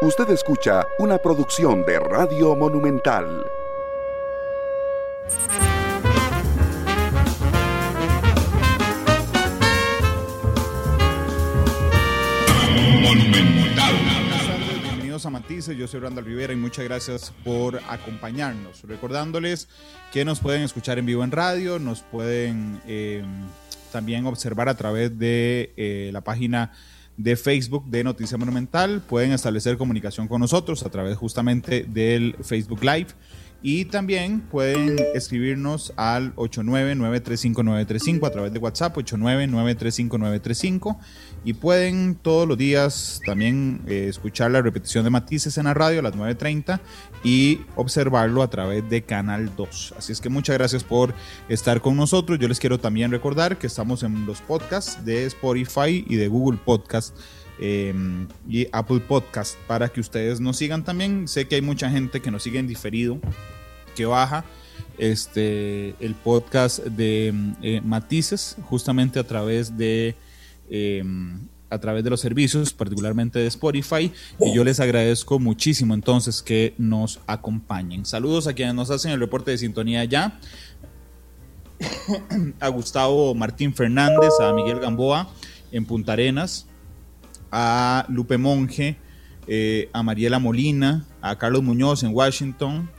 Usted escucha una producción de Radio Monumental. Bienvenidos a Matices, yo soy Randall Rivera y muchas gracias por acompañarnos. Recordándoles que nos pueden escuchar en vivo en radio, nos pueden eh, también observar a través de eh, la página de Facebook de Noticia Monumental. Pueden establecer comunicación con nosotros a través justamente del Facebook Live. Y también pueden escribirnos al 899-35935 a través de WhatsApp, 899-35935. Y pueden todos los días también eh, escuchar la repetición de Matices en la radio a las 9.30 y observarlo a través de Canal 2. Así es que muchas gracias por estar con nosotros. Yo les quiero también recordar que estamos en los podcasts de Spotify y de Google Podcast. Em, y Apple Podcast para que ustedes nos sigan también. Sé que hay mucha gente que nos sigue en diferido, que baja este, el podcast de eh, Matices justamente a través de... Em, a través de los servicios, particularmente de Spotify, y yo les agradezco muchísimo entonces que nos acompañen. Saludos a quienes nos hacen el reporte de sintonía ya, a Gustavo Martín Fernández, a Miguel Gamboa en Punta Arenas, a Lupe Monge, eh, a Mariela Molina, a Carlos Muñoz en Washington.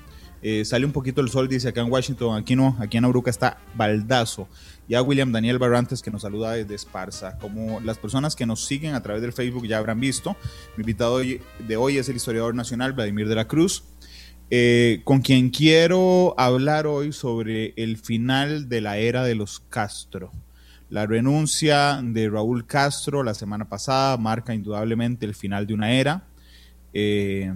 Eh, sale un poquito el sol, dice acá en Washington, aquí no, aquí en Auruca está baldazo. Y a William Daniel Barrantes que nos saluda desde Esparza. Como las personas que nos siguen a través del Facebook ya habrán visto, mi invitado de hoy es el historiador nacional Vladimir de la Cruz, eh, con quien quiero hablar hoy sobre el final de la era de los Castro. La renuncia de Raúl Castro la semana pasada marca indudablemente el final de una era. Eh,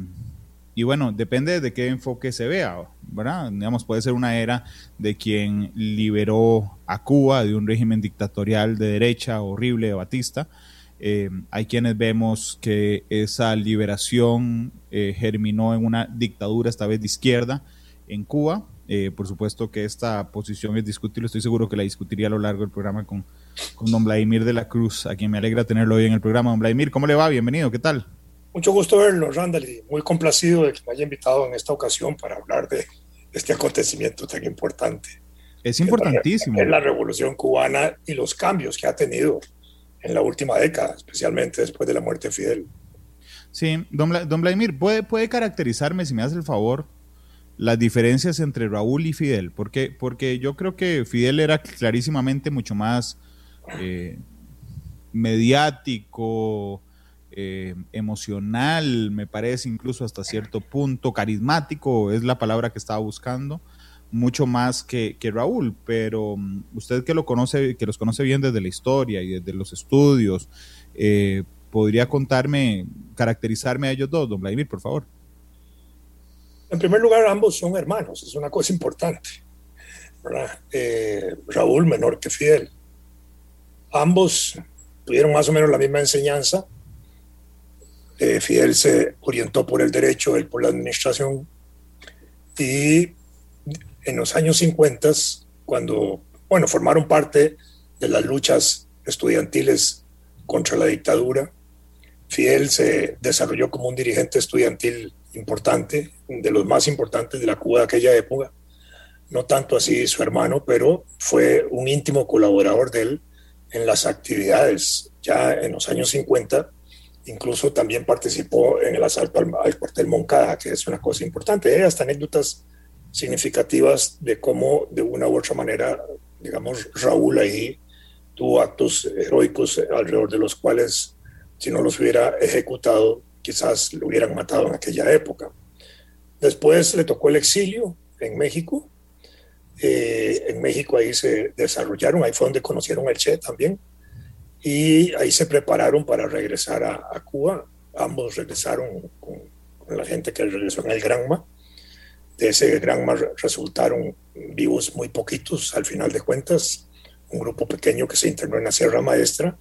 y bueno, depende de qué enfoque se vea, ¿verdad? Digamos, puede ser una era de quien liberó a Cuba de un régimen dictatorial de derecha horrible de Batista. Eh, hay quienes vemos que esa liberación eh, germinó en una dictadura, esta vez de izquierda, en Cuba. Eh, por supuesto que esta posición es discutible, estoy seguro que la discutiría a lo largo del programa con, con don Vladimir de la Cruz, a quien me alegra tenerlo hoy en el programa. Don Vladimir, ¿cómo le va? Bienvenido, ¿qué tal? Mucho gusto verlo, Randall, y muy complacido de que me haya invitado en esta ocasión para hablar de este acontecimiento tan importante. Es importantísimo. Es la, revolución cubana y los cambios que ha tenido en la última década, especialmente después de la muerte de Fidel. Sí, don, don Vladimir, ¿puede, ¿puede caracterizarme, si me hace el favor, las diferencias entre Raúl y Fidel, porque, porque yo creo que Fidel era clarísimamente mucho más eh, mediático, eh, emocional, me parece incluso hasta cierto punto, carismático, es la palabra que estaba buscando, mucho más que, que Raúl, pero um, usted que lo conoce, que los conoce bien desde la historia y desde los estudios, eh, ¿podría contarme, caracterizarme a ellos dos, don Vladimir, por favor? En primer lugar, ambos son hermanos, es una cosa importante. Eh, Raúl menor que Fidel. Ambos tuvieron más o menos la misma enseñanza. Eh, Fidel se orientó por el derecho, él por la administración. Y en los años 50, cuando, bueno, formaron parte de las luchas estudiantiles contra la dictadura, Fidel se desarrolló como un dirigente estudiantil importante, de los más importantes de la Cuba de aquella época. No tanto así su hermano, pero fue un íntimo colaborador de él en las actividades ya en los años 50. Incluso también participó en el asalto al, cuartel Moncada, que es una cosa importante. Hay hasta anécdotas significativas de cómo, de una u otra manera, digamos, Raúl ahí tuvo actos heroicos alrededor de los cuales, si no los hubiera ejecutado, quizás lo hubieran matado en aquella época. Después le tocó el exilio en México. Eh, en México ahí se desarrollaron, ahí fue donde conocieron el Che también. Y ahí se prepararon para regresar a, Cuba. Ambos regresaron con, la gente que regresó en el Granma. De ese Granma resultaron vivos muy poquitos al final de cuentas. Un grupo pequeño que se internó en la Sierra Maestra.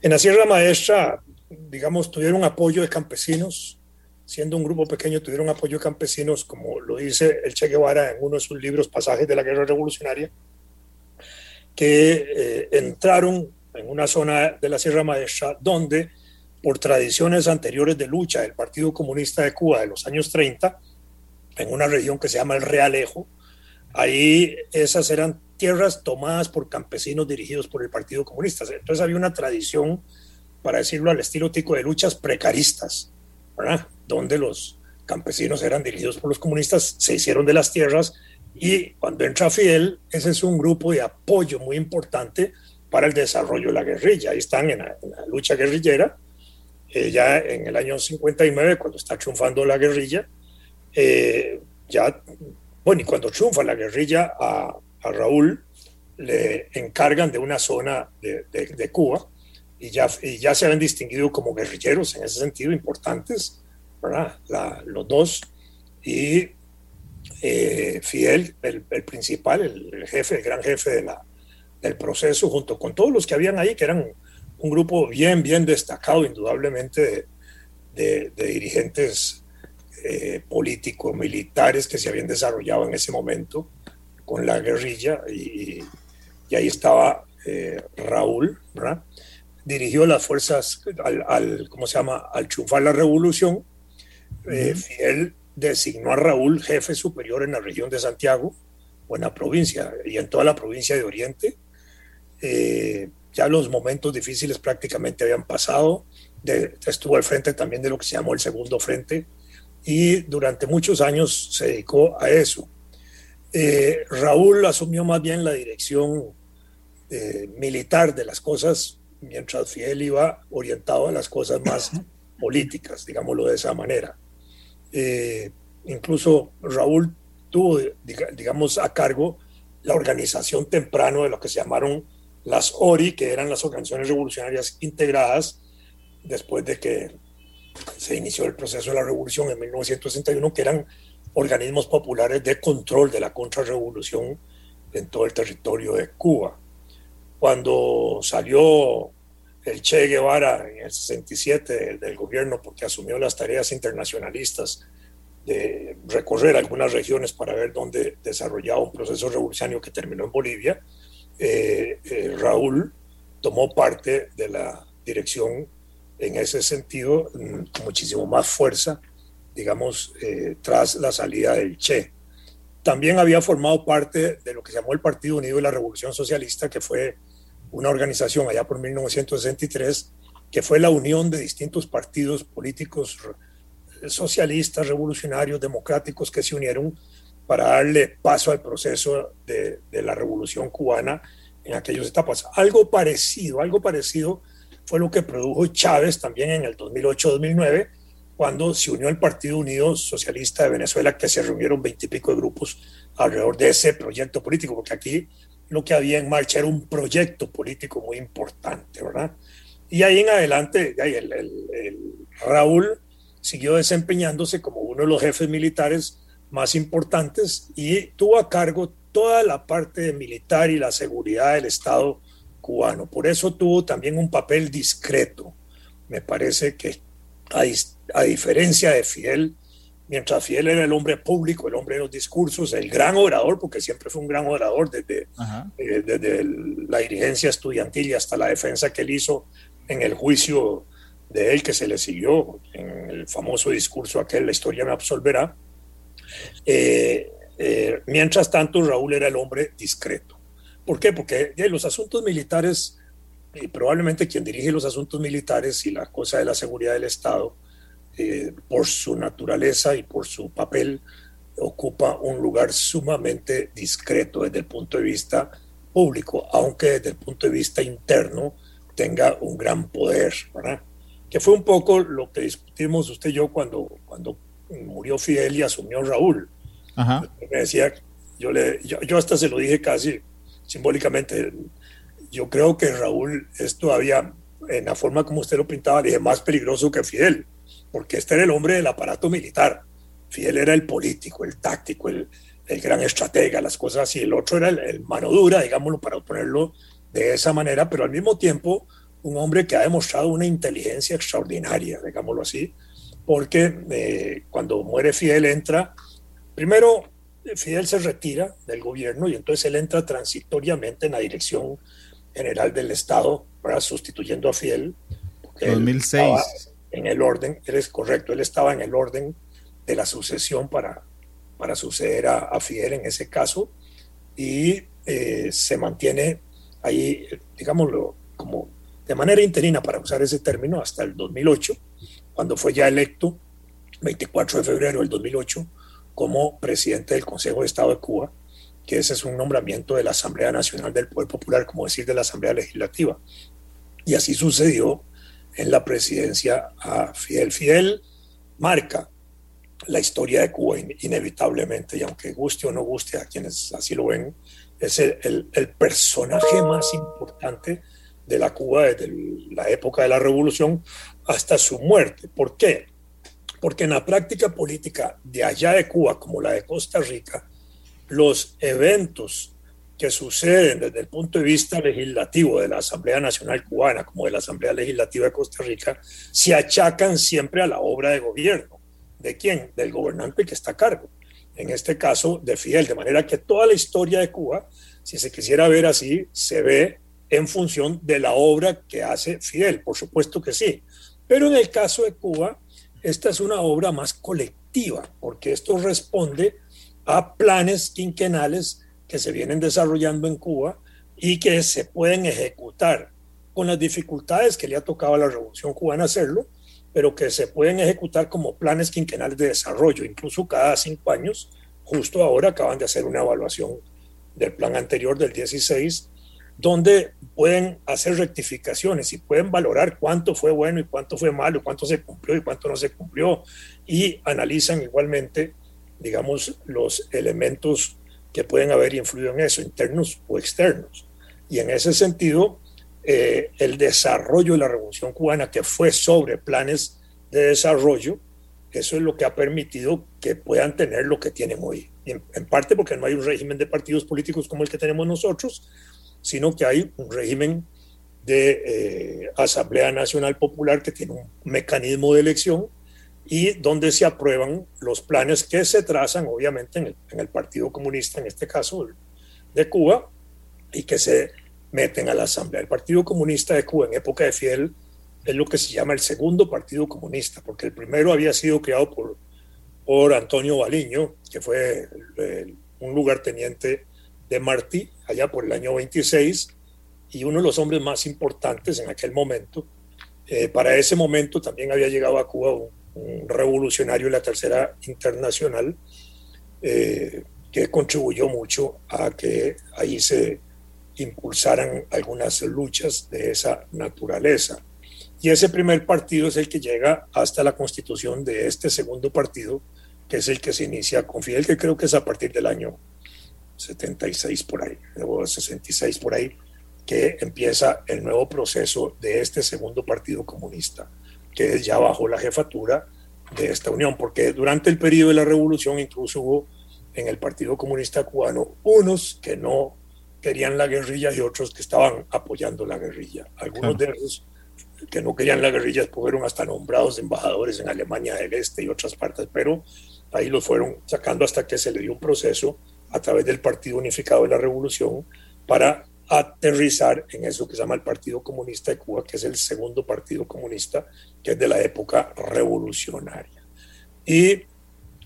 En la Sierra Maestra digamos, tuvieron apoyo de campesinos, siendo un grupo pequeño, tuvieron apoyo de campesinos, como lo dice el Che Guevara en uno de sus libros, Pasajes de la Guerra Revolucionaria, que eh, entraron en una zona de la Sierra Maestra donde por tradiciones anteriores de lucha del Partido Comunista de Cuba de los años 30, en una región que se llama el Realejo. Ahí esas eran tierras tomadas por campesinos dirigidos por el Partido Comunista. Entonces había una tradición, para decirlo al estilo tico, de luchas precaristas, ¿verdad? donde los campesinos eran dirigidos por los comunistas, se hicieron de las tierras y cuando entra Fidel, ese es un grupo de apoyo muy importante para el desarrollo de la guerrilla. Ahí están en la, lucha guerrillera, eh, ya en el año 59, cuando está triunfando la guerrilla, eh, ya, bueno, y cuando triunfa la guerrilla a, Raúl, le encargan de una zona de, de, Cuba y ya, y ya se habían distinguido como guerrilleros en ese sentido importantes, ¿verdad? los dos. Y eh, Fidel, el, principal, el, jefe, el gran jefe de la, del proceso, junto con todos los que habían ahí, que eran un grupo bien, bien destacado, indudablemente, de, dirigentes eh, políticos, militares que se habían desarrollado en ese momento con la guerrilla. Y, ahí estaba eh, Raúl, ¿verdad? Dirigió las fuerzas al, ¿cómo se llama?, al triunfar la revolución. Fidel designó a Raúl jefe superior en la región de Santiago o en la provincia y en toda la provincia de Oriente. Eh, ya los momentos difíciles prácticamente habían pasado. estuvo al frente también de lo que se llamó el segundo frente y durante muchos años se dedicó a eso. Eh, Raúl asumió más bien la dirección eh, militar de las cosas, mientras Fidel iba orientado a las cosas más políticas, digámoslo de esa manera. Eh, incluso Raúl tuvo, digamos, a cargo la organización temprano de lo que se llamaron las ORI, que eran las organizaciones revolucionarias integradas, después de que se inició el proceso de la revolución en 1961, que eran organismos populares de control de la contrarrevolución en todo el territorio de Cuba. Cuando salió el Che Guevara en el 67 del, gobierno porque asumió las tareas internacionalistas de recorrer algunas regiones para ver dónde desarrollaba un proceso revolucionario que terminó en Bolivia, eh, eh, Raúl tomó parte de la dirección en ese sentido mm, con muchísimo más fuerza, digamos, eh, tras la salida del Che. También había formado parte de lo que se llamó el Partido Unido de la Revolución Socialista, que fue una organización allá por 1963 que fue la unión de distintos partidos políticos socialistas, revolucionarios, democráticos que se unieron para darle paso al proceso de, la revolución cubana en aquellas etapas. Algo parecido, algo parecido fue lo que produjo Chávez también en el 2008-2009, cuando se unió al Partido Unido Socialista de Venezuela, que se reunieron veintipico de grupos alrededor de ese proyecto político, porque aquí lo que había en marcha era un proyecto político muy importante, ¿verdad? Y ahí en adelante, el, Raúl siguió desempeñándose como uno de los jefes militares más importantes y tuvo a cargo toda la parte militar y la seguridad del Estado cubano. Por eso tuvo también un papel discreto. Me parece que a, a diferencia de Fidel, mientras Fidel era el hombre público, el hombre de los discursos, el gran orador, porque siempre fue un gran orador desde, eh, desde la dirigencia estudiantil y hasta la defensa que él hizo en el juicio de él que se le siguió, en el famoso discurso aquel, la historia me absolverá. Eh, eh, mientras tanto, Raúl era el hombre discreto. ¿Por qué? Porque los asuntos militares, y probablemente quien dirige los asuntos militares y la cosa de la seguridad del Estado, eh, por su naturaleza y por su papel, ocupa un lugar sumamente discreto desde el punto de vista público, aunque desde el punto de vista interno tenga un gran poder, ¿verdad? Que fue un poco lo que discutimos usted y yo cuando, cuando murió Fidel y asumió Raúl. Me decía, yo, le, yo, yo, hasta se lo dije casi simbólicamente, yo creo que Raúl es todavía, en la forma como usted lo pintaba, dije, más peligroso que Fidel porque este era el hombre del aparato militar. Fidel era el político, el táctico, el, gran estratega, las cosas así. El otro era el, mano dura, digámoslo, para ponerlo de esa manera, pero al mismo tiempo un hombre que ha demostrado una inteligencia extraordinaria, digámoslo así, porque eh, cuando muere Fidel entra, primero Fidel se retira del gobierno y entonces él entra transitoriamente en la dirección general del Estado, sustituyendo a Fidel que 2006. En el orden, él es correcto, él estaba en el orden de la sucesión para, para suceder a, Fidel en ese caso y eh, se mantiene ahí, digámoslo, como de manera interina, para usar ese término, hasta el 2008, cuando fue ya electo, 24 de febrero del 2008, como presidente del Consejo de Estado de Cuba, que ese es un nombramiento de la Asamblea Nacional del Poder Popular, como decir, de la Asamblea Legislativa. Y así sucedió en la presidencia a Fidel. Fidel marca la historia de Cuba inevitablemente, y aunque guste o no guste a quienes así lo ven, es el, personaje más importante de la Cuba desde la época de la revolución hasta su muerte. ¿Por qué? Porque en la práctica política de allá de Cuba, como la de Costa Rica, los eventos que suceden desde el punto de vista legislativo de la Asamblea Nacional Cubana como de la Asamblea Legislativa de Costa Rica se achacan siempre a la obra de gobierno. ¿De quién? Del gobernante que está a cargo. En este caso, de Fidel. De manera que toda la historia de Cuba, si se quisiera ver así, se ve en función de la obra que hace Fidel. Por supuesto que sí. Pero en el caso de Cuba, esta es una obra más colectiva, porque esto responde a planes quinquenales que se vienen desarrollando en Cuba y que se pueden ejecutar con las dificultades que le ha tocado a la Revolución Cubana hacerlo, pero que se pueden ejecutar como planes quinquenales de desarrollo, incluso cada cinco años. Justo ahora acaban de hacer una evaluación del plan anterior del 16, donde pueden hacer rectificaciones y pueden valorar cuánto fue bueno y cuánto fue malo, cuánto se cumplió y cuánto no se cumplió, y analizan igualmente, digamos, los elementos que pueden haber influido en eso, internos o externos. Y en ese sentido, eh, el desarrollo de la Revolución Cubana, que fue sobre planes de desarrollo, eso es lo que ha permitido que puedan tener lo que tienen hoy. En, parte porque no hay un régimen de partidos políticos como el que tenemos nosotros, sino que hay un régimen de eh, Asamblea Nacional Popular que tiene un mecanismo de elección y donde se aprueban los planes que se trazan, obviamente, en el, en el Partido Comunista, en este caso de Cuba, y que se meten a la Asamblea. El Partido Comunista de Cuba en época de Fidel es lo que se llama el segundo Partido Comunista, porque el primero había sido creado por, por Antonio Baliño, que fue un lugarteniente de Martí, allá por el año 26, y uno de los hombres más importantes en aquel momento. Eh, para ese momento también había llegado a Cuba un, revolucionario de la Tercera Internacional, eh, que contribuyó mucho a que ahí se impulsaran algunas luchas de esa naturaleza. Y ese primer partido es el que llega hasta la constitución de este segundo partido, que es el que se inicia con Fidel, que creo que es a partir del año 76 por ahí, o 66 por ahí, que empieza el nuevo proceso de este segundo partido comunista, que es ya bajo la jefatura de esta unión, porque durante el periodo de la revolución incluso hubo en el Partido Comunista Cubano unos que no querían la guerrilla y otros que estaban apoyando la guerrilla. Algunos de esos que no querían la guerrilla fueron hasta nombrados embajadores en Alemania del Este y otras partes, pero ahí los fueron sacando hasta que se le dio un proceso a través del Partido Unificado de la Revolución para aterrizar en eso que se llama el Partido Comunista de Cuba, que es el segundo partido comunista, que es de la época revolucionaria. Y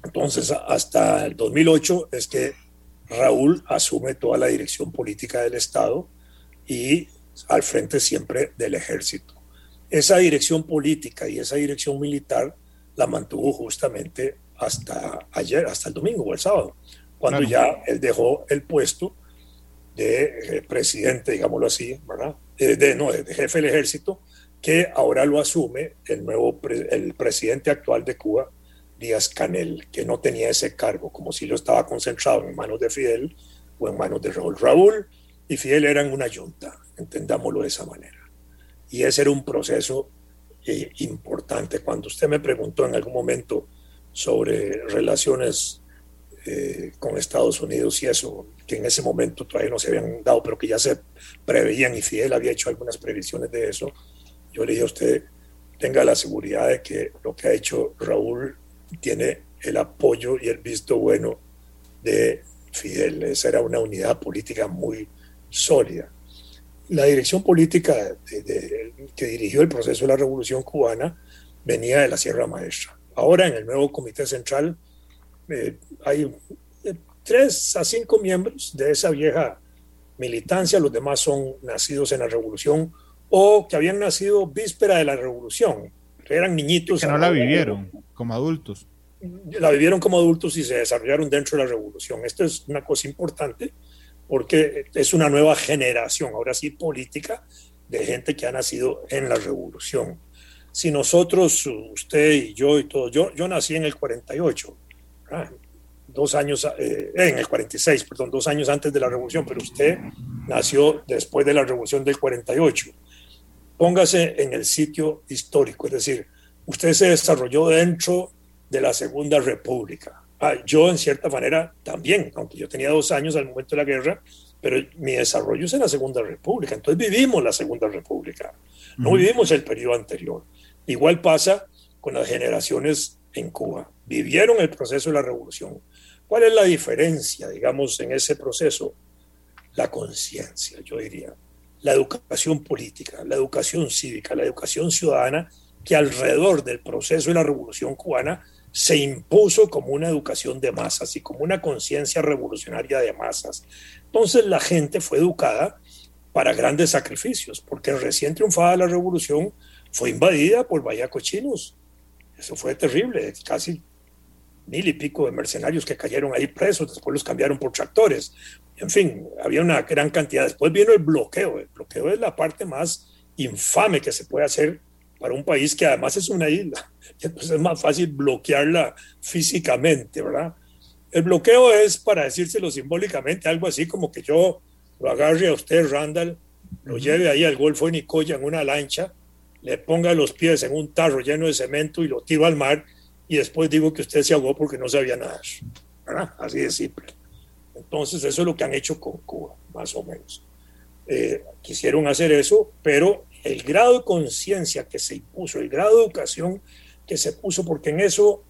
entonces hasta el 2008 es que Raúl asume toda la dirección política del Estado y al frente siempre del ejército. Esa dirección política y esa dirección militar la mantuvo justamente hasta ayer, hasta el domingo o el sábado, cuando ya él dejó el puesto de eh, presidente, digámoslo así, ¿verdad? Eh, de, no, de jefe del ejército, que ahora lo asume el nuevo el presidente actual de Cuba, Díaz Canel, que no tenía ese cargo, como si lo estaba concentrado en manos de Fidel o en manos de Raúl. Raúl y Fidel eran una yunta, entendámoslo de esa manera. Y ese era un proceso eh, importante. Cuando usted me preguntó en algún momento sobre relaciones con Estados Unidos y eso, que en ese momento todavía no se habían dado, pero que ya se preveían y Fidel había hecho algunas previsiones de eso, yo le dije a usted, tenga la seguridad de que lo que ha hecho Raúl tiene el apoyo y el visto bueno de Fidel. Esa era una unidad política muy sólida. la dirección política que dirigió el proceso de la revolución cubana venía de la Sierra Maestra. Ahora en el nuevo comité central eh, hay tres a cinco miembros de esa vieja militancia, los demás son nacidos en la revolución o que habían nacido víspera de la revolución, eran niñitos. Que no la vivieron como adultos. La vivieron como adultos y se desarrollaron dentro de la revolución. Esto es una cosa importante porque es una nueva generación, ahora sí política, de gente que ha nacido en la revolución. Si nosotros, usted y yo y todos, yo, yo nací en el 48, dos años, eh, en el 46, perdón, dos años antes de la revolución, pero usted nació después de la revolución del 48. Póngase en el sitio histórico, es decir, usted se desarrolló dentro de la Segunda República. Ah, yo, en cierta manera, también, aunque yo tenía dos años al momento de la guerra, pero mi desarrollo es en la Segunda República. Entonces vivimos la Segunda República, no vivimos el periodo anterior. Igual pasa con las generaciones en Cuba. Vivieron el proceso de la revolución. ¿Cuál es la diferencia, digamos, en ese proceso? La conciencia, yo diría. La educación política, la educación cívica, la educación ciudadana, que alrededor del proceso de la revolución cubana se impuso como una educación de masas y como una conciencia revolucionaria de masas. Entonces la gente fue educada para grandes sacrificios, porque recién triunfada la revolución fue invadida por vallacochinos. Eso fue terrible, casi mil y pico de mercenarios que cayeron ahí presos, después los cambiaron por tractores. En fin, había una gran cantidad. Después vino el bloqueo. El bloqueo es la parte más infame que se puede hacer para un país que además es una isla. Entonces es más fácil bloquearla físicamente, ¿verdad? El bloqueo es, para decírselo simbólicamente, algo así como que yo lo agarre a usted, Randall, lo lleve ahí al Golfo de Nicoya en una lancha, le ponga los pies en un tarro lleno de cemento y lo tiro al mar y después digo que usted se ahogó porque no sabía nada. ¿verdad? Así de simple. Entonces eso es lo que han hecho con Cuba, más o menos. Eh, quisieron hacer eso, pero el grado de conciencia que se impuso, el grado de educación que se puso, porque en eso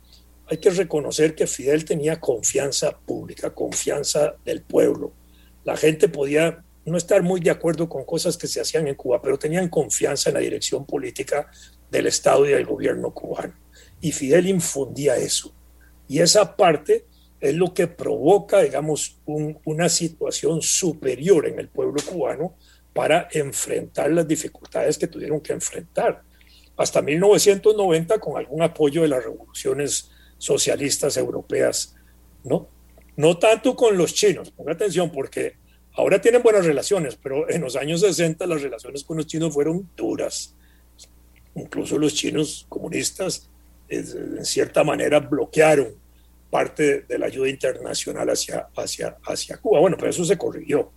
hay que reconocer que Fidel tenía confianza pública, confianza del pueblo. La gente podía no estar muy de acuerdo con cosas que se hacían en Cuba, pero tenían confianza en la dirección política del Estado y del gobierno cubano. Y Fidel infundía eso. Y esa parte es lo que provoca, digamos, una situación superior en el pueblo cubano para enfrentar las dificultades que tuvieron que enfrentar. Hasta 1990, con algún apoyo de las revoluciones socialistas europeas, ¿no? No tanto con los chinos, ponga atención, porque ahora tienen buenas relaciones, pero en los años 60 las relaciones con los chinos fueron duras. Incluso los chinos comunistas, en cierta manera, bloquearon parte de la ayuda internacional hacia, hacia, hacia Cuba. Bueno, pero eso se corrigió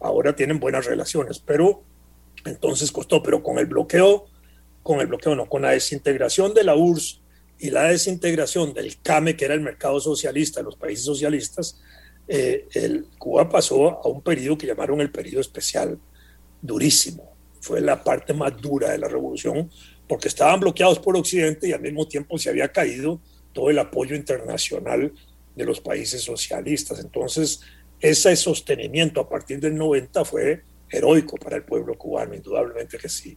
ahora tienen buenas relaciones, pero entonces costó, pero con el bloqueo, con el bloqueo no, con la desintegración de la URSS y la desintegración del CAME, que era el mercado socialista los países socialistas, eh, Cuba pasó a un periodo que llamaron el periodo especial, durísimo. Fue la parte más dura de la revolución, porque estaban bloqueados por Occidente y al mismo tiempo se había caído todo el apoyo internacional de los países socialistas. Entonces, ese sostenimiento a partir del 90 fue heroico para el pueblo cubano, indudablemente que sí.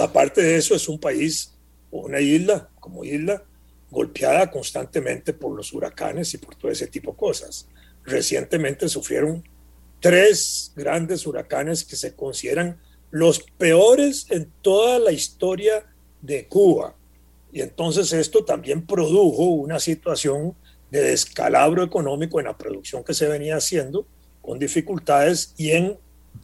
Aparte de eso, es un país, una isla, como isla, golpeada constantemente por los huracanes y por todo ese tipo de cosas. Recientemente sufrieron tres grandes huracanes que se consideran los peores en toda la historia de Cuba. Y entonces esto también produjo una situación de descalabro económico en la producción que se venía haciendo, con dificultades y en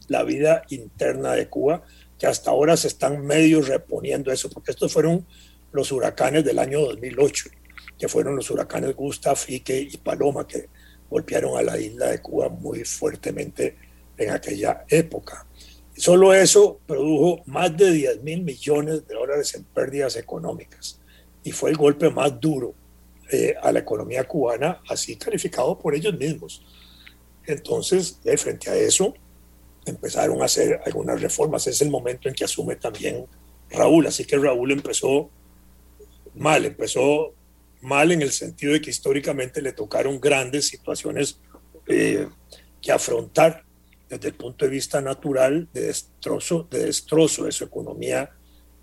la vida interna de Cuba, que hasta ahora se están medio reponiendo eso, porque estos fueron los huracanes del año 2008, que fueron los huracanes Gustav, Ike y Paloma, que golpearon a la isla de Cuba muy fuertemente en aquella época. Solo eso produjo más de 10 mil millones de dólares en pérdidas económicas y fue el golpe más duro eh, a la economía cubana, así calificado por ellos mismos. Entonces, frente a eso, empezaron a hacer algunas reformas. Es el momento en que asume también Raúl. Así que Raúl empezó mal, empezó mal en el sentido de que históricamente le tocaron grandes situaciones eh, que afrontar desde el punto de vista natural de destrozo, de destrozo de su economía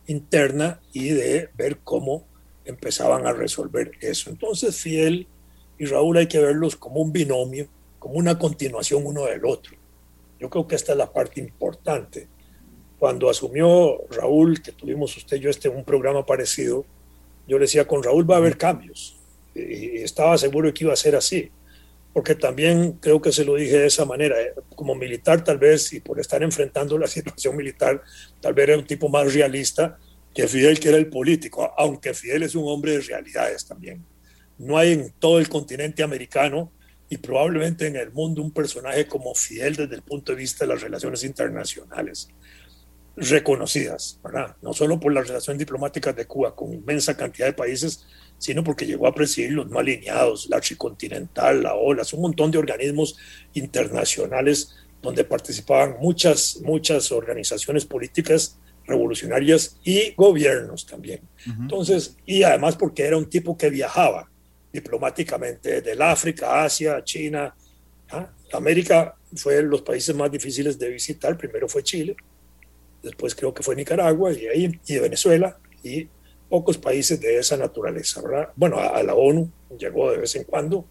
interna y de ver cómo empezaban a resolver eso. Entonces Fidel y Raúl hay que verlos como un binomio, como una continuación uno del otro. Yo creo que esta es la parte importante. Cuando asumió Raúl, que tuvimos usted y yo este un programa parecido, yo le decía, con Raúl va a haber cambios. Y estaba seguro que iba a ser así porque también creo que se lo dije de esa manera, eh, como militar tal vez, y por estar enfrentando la situación militar, tal vez era un tipo más realista que Fidel, que era el político, aunque Fidel es un hombre de realidades también. No hay en todo el continente americano y probablemente en el mundo un personaje como Fidel desde el punto de vista de las relaciones internacionales reconocidas, ¿verdad? No solo por las relaciones diplomáticas de Cuba con inmensa cantidad de países, sino porque llegó a presidir los no alineados, la Archicontinental, la OLA, un montón de organismos internacionales donde participaban muchas, muchas organizaciones políticas revolucionarias y gobiernos también. Entonces, y además porque era un tipo que viajaba diplomáticamente del África, Asia, China. ¿ah? América fue los países más difíciles de visitar. Primero fue Chile, después creo que fue Nicaragua y, ahí, y Venezuela y pocos países de esa naturaleza, ¿verdad? Bueno, a, la ONU llegó de vez en cuando,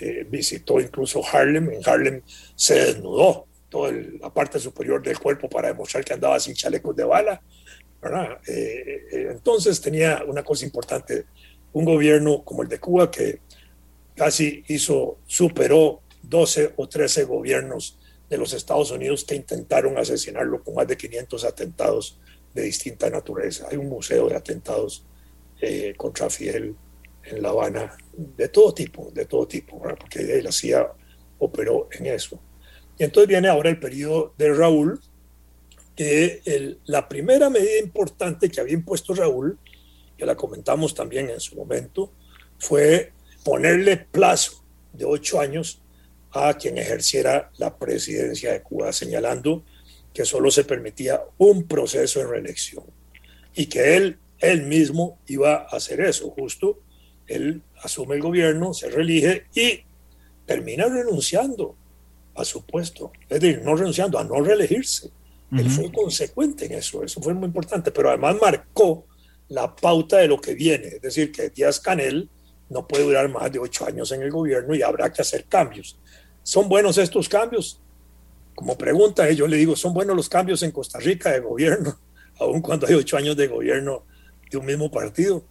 eh, visitó incluso Harlem, en Harlem se desnudó toda la parte superior del cuerpo para demostrar que andaba sin chalecos de bala, ¿verdad? Eh, eh, entonces tenía una cosa importante, un gobierno como el de Cuba que casi hizo, superó 12 o 13 gobiernos de los Estados Unidos que intentaron asesinarlo con más de 500 atentados de distinta naturaleza. Hay un museo de atentados eh, contra Fidel en La Habana, de todo tipo, de todo tipo, porque la CIA operó en eso. Y entonces viene ahora el periodo de Raúl, que la primera medida importante que había impuesto Raúl, que la comentamos también en su momento, fue ponerle plazo de ocho años a quien ejerciera la presidencia de Cuba, señalando que solo se permitía un proceso de reelección y que él, él mismo iba a hacer eso, justo él asume el gobierno, se reelige y termina renunciando a su puesto, es decir, no renunciando a no reelegirse. Él fue consecuente en eso, eso fue muy importante, pero además marcó la pauta de lo que viene, es decir, que Díaz Canel no puede durar más de ocho años en el gobierno y habrá que hacer cambios. ¿Son buenos estos cambios? Como pregunta, yo le digo, ¿son buenos los cambios en Costa Rica de gobierno, aun cuando hay ocho años de gobierno de un mismo partido?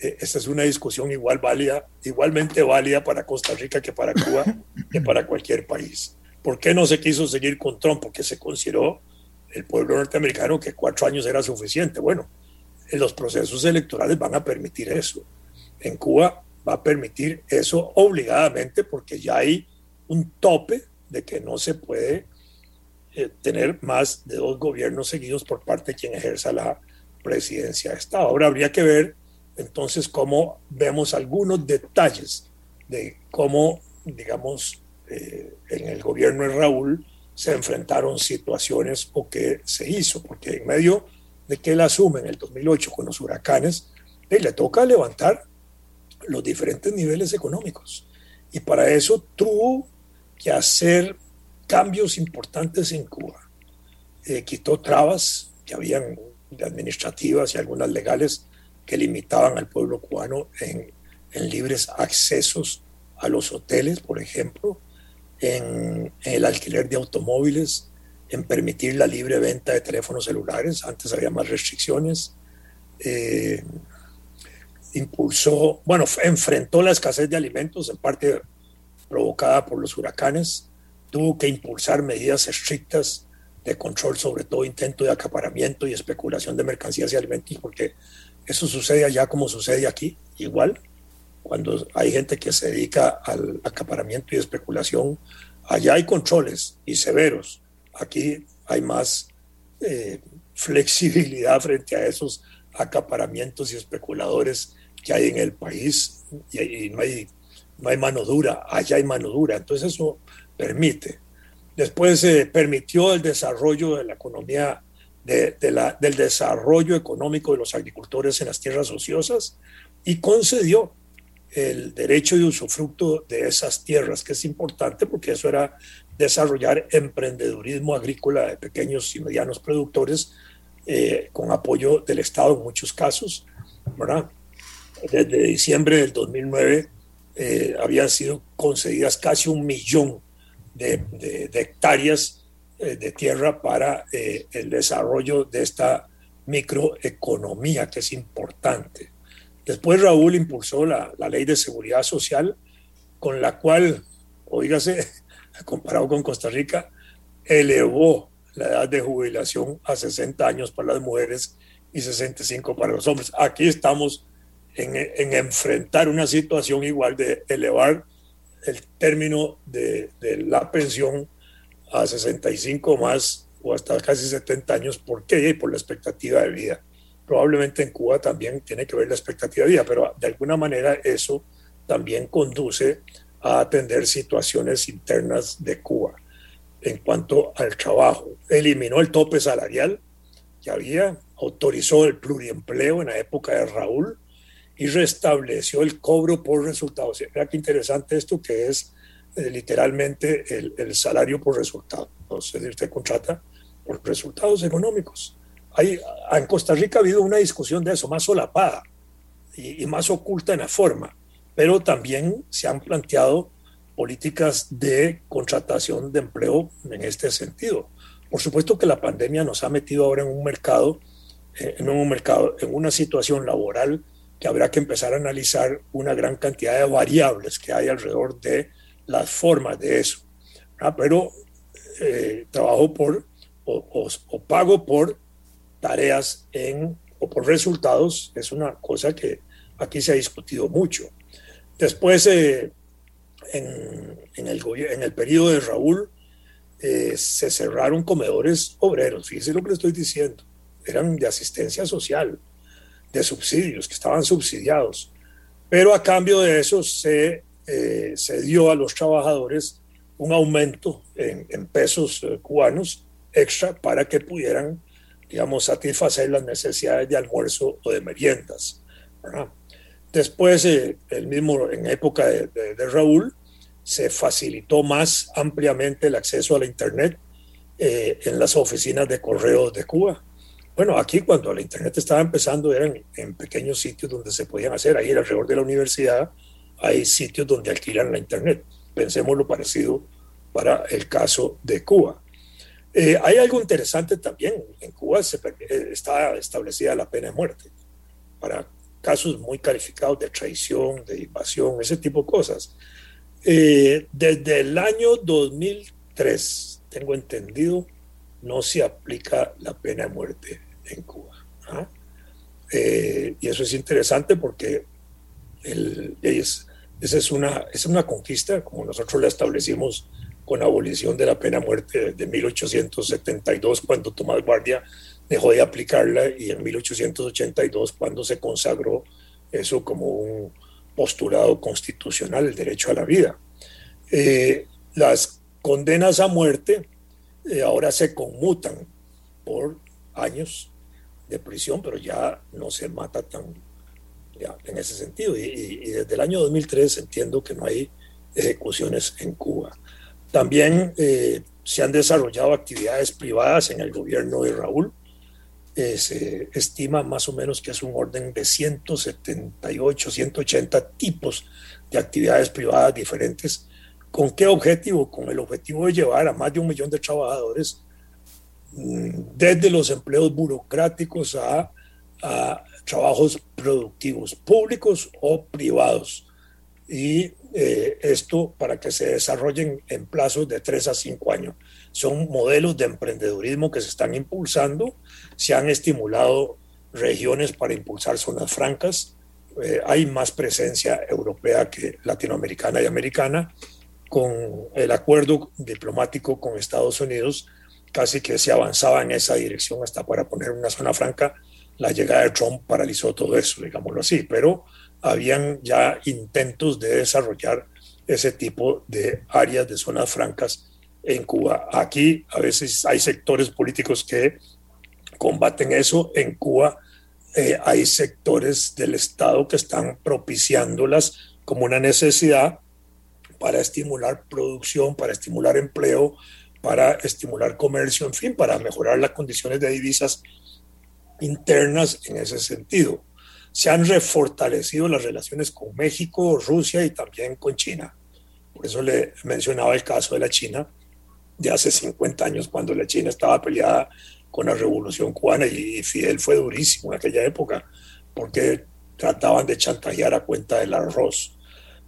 Eh, esa es una discusión igual válida, igualmente válida para Costa Rica que para Cuba, que para cualquier país. ¿Por qué no se quiso seguir con Trump? Porque se consideró el pueblo norteamericano que cuatro años era suficiente. Bueno, en los procesos electorales van a permitir eso. En Cuba va a permitir eso obligadamente porque ya hay un tope de que no se puede eh, tener más de dos gobiernos seguidos por parte de quien ejerza la presidencia de Estado. Ahora habría que ver entonces cómo vemos algunos detalles de cómo, digamos, eh, en el gobierno de Raúl se enfrentaron situaciones o qué se hizo, porque en medio de que él asume en el 2008 con los huracanes, eh, le toca levantar los diferentes niveles económicos. Y para eso tuvo que hacer cambios importantes en Cuba. Eh, quitó trabas que habían administrativas y algunas legales que limitaban al pueblo cubano en, libres accesos a los hoteles, por ejemplo, en, el alquiler de automóviles, en permitir la libre venta de teléfonos celulares, antes había más restricciones, eh, impulsó, bueno, enfrentó la escasez de alimentos, en parte provocada por los huracanes, tuvo que impulsar medidas estrictas de control, sobre todo intento de acaparamiento y especulación de mercancías y alimentos, porque eso sucede allá como sucede aquí, igual. Cuando hay gente que se dedica al acaparamiento y especulación, allá hay controles y severos. Aquí hay más eh, flexibilidad frente a esos acaparamientos y especuladores que hay en el país y, no, hay, no hay mano dura, allá hay mano dura. Entonces eso permite. Después se permitió el desarrollo de la economía, de, la, del desarrollo económico de los agricultores en las tierras ociosas y concedió el derecho de usufructo de esas tierras, que es importante porque eso era desarrollar emprendedurismo agrícola de pequeños y medianos productores eh, con apoyo del Estado en muchos casos. ¿verdad? Desde diciembre del 2009 eh, habían sido concedidas casi un millón de, hectáreas eh, de tierra para el desarrollo de esta microeconomía que es importante. Después Raúl impulsó la, la ley de seguridad social con la cual, oígase, comparado con Costa Rica, elevó la edad de jubilación a 60 años para las mujeres y 65 para los hombres. Aquí estamos en enfrentar una situación igual de elevar el término de, la pensión a 65 más o hasta casi 70 años. ¿Por qué? Y por la expectativa de vida. Probablemente en Cuba también tiene que ver la expectativa de vida, pero de alguna manera eso también conduce a atender situaciones internas de Cuba en cuanto al trabajo. Eliminó el tope salarial que había, autorizó el pluriempleo en la época de Raúl y restableció el cobro por resultados. Mira qué interesante esto que es eh, literalmente el, salario por resultados. Es decir, usted contrata por resultados económicos. Hay, en Costa Rica ha habido una discusión de eso, más solapada y, y más oculta en la forma pero también se han planteado políticas de contratación de empleo en este sentido. Por supuesto que la pandemia nos ha metido ahora en un mercado, eh, en un mercado, en una situación laboral que habrá que empezar a analizar una gran cantidad de variables que hay alrededor de las formas de eso. Pero eh, trabajo por o, pago por tareas en, o por resultados es una cosa que aquí se ha discutido mucho. Después, eh, en, el, en el periodo de Raúl, eh, se cerraron comedores obreros. Fíjense lo que le estoy diciendo. Eran de asistencia social, de subsidios, que estaban subsidiados. Pero a cambio de eso se, eh, se dio a los trabajadores un aumento en, pesos cubanos extra para que pudieran, digamos, satisfacer las necesidades de almuerzo o de meriendas. Después, eh, el mismo en época de, Raúl, se facilitó más ampliamente el acceso a la Internet eh, en las oficinas de correos de Cuba. Bueno, aquí cuando la Internet estaba empezando eran en pequeños sitios donde se podían hacer. Ahí alrededor de la universidad hay sitios donde alquilan la Internet. Pensemos lo parecido para el caso de Cuba. Eh, hay algo interesante también. En Cuba se, está establecida la pena de muerte para casos muy calificados de traición, de invasión, ese tipo de cosas. Eh, desde el año 2003, tengo entendido, no se aplica la pena de muerte en Cuba. Eh, y eso es interesante porque es, esa es una, es una conquista, como nosotros la establecimos con la abolición de la pena de muerte de 1872, cuando Tomás Guardia dejó de aplicarla y en 1882, cuando se consagró eso como un postulado constitucional, el derecho a la vida. Eh, las condenas a muerte eh, ahora se conmutan por años de prisión, pero ya no se mata tan ya, en ese sentido. Y, desde el año 2003 entiendo que no hay ejecuciones en Cuba. También eh, se han desarrollado actividades privadas en el gobierno de Raúl, eh, se estima más o menos que es un orden de 178, 180 tipos de actividades privadas diferentes. ¿Con qué objetivo? Con el objetivo de llevar a más de un millón de trabajadores mm, desde los empleos burocráticos a, trabajos productivos, públicos o privados. Y eh, esto para que se desarrollen en plazos de 3 a 5 años. Son modelos de emprendedurismo que se están impulsando se han estimulado regiones para impulsar zonas francas. Eh, hay más presencia europea que latinoamericana y americana. Con el acuerdo diplomático con Estados Unidos, casi que se avanzaba en esa dirección hasta para poner una zona franca. La llegada de Trump paralizó todo eso, digámoslo así, pero habían ya intentos de desarrollar ese tipo de áreas de zonas francas en Cuba. Aquí a veces hay sectores políticos que combaten eso. En Cuba eh, hay sectores del Estado que están propiciándolas como una necesidad para estimular producción, para estimular empleo, para estimular comercio, en fin, para mejorar las condiciones de divisas internas en ese sentido. Se han refortalecido las relaciones con México, Rusia y también con China. Por eso le mencionaba el caso de la China de hace 50 años, cuando la China estaba peleada con la revolución cubana y Fidel fue durísimo en aquella época, porque trataban de chantajear a cuenta del arroz.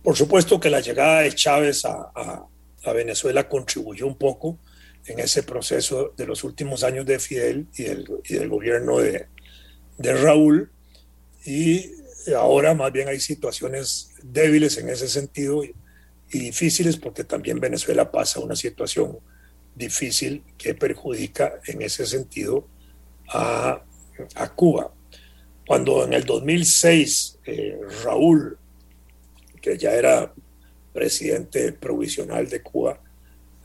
Por supuesto que la llegada de Chávez a, Venezuela contribuyó un poco en ese proceso de los últimos años de Fidel y del, gobierno de, Raúl. Y ahora más bien hay situaciones débiles en ese sentido y, difíciles porque también Venezuela pasa una situación difícil que perjudica en ese sentido a, a Cuba. Cuando en el 2006 eh, Raúl, que ya era presidente provisional de Cuba,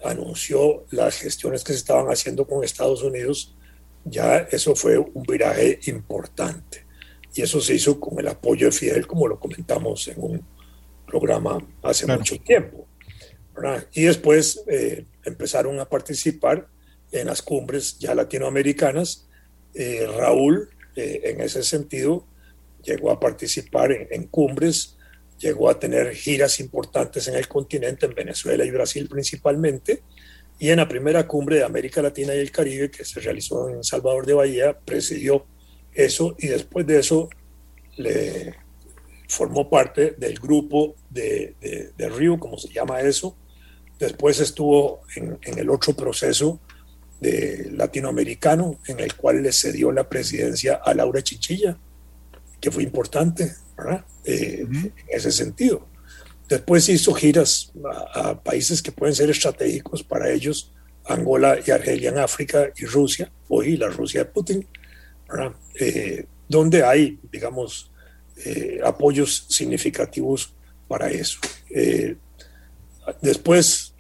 anunció las gestiones que se estaban haciendo con Estados Unidos, ya eso fue un viraje importante. Y eso se hizo con el apoyo de Fidel, como lo comentamos en un programa hace mucho tiempo. Y después eh, empezaron a participar en las cumbres ya latinoamericanas. Eh, Raúl, eh, en ese sentido, llegó a participar en, cumbres, llegó a tener giras importantes en el continente, en Venezuela y Brasil principalmente, y en la primera cumbre de América Latina y el Caribe que se realizó en Salvador de Bahía, presidió eso y después de eso le formó parte del grupo de, de, de Río, como se llama eso, Después estuvo en, el otro proceso de latinoamericano en el cual le cedió la presidencia a Laura Chichilla, que fue importante eh, en ese sentido. Después hizo giras a, países que pueden ser estratégicos para ellos, Angola y Argelia en África y Rusia, hoy la Rusia de Putin, eh, donde hay, digamos, eh, apoyos significativos para eso. después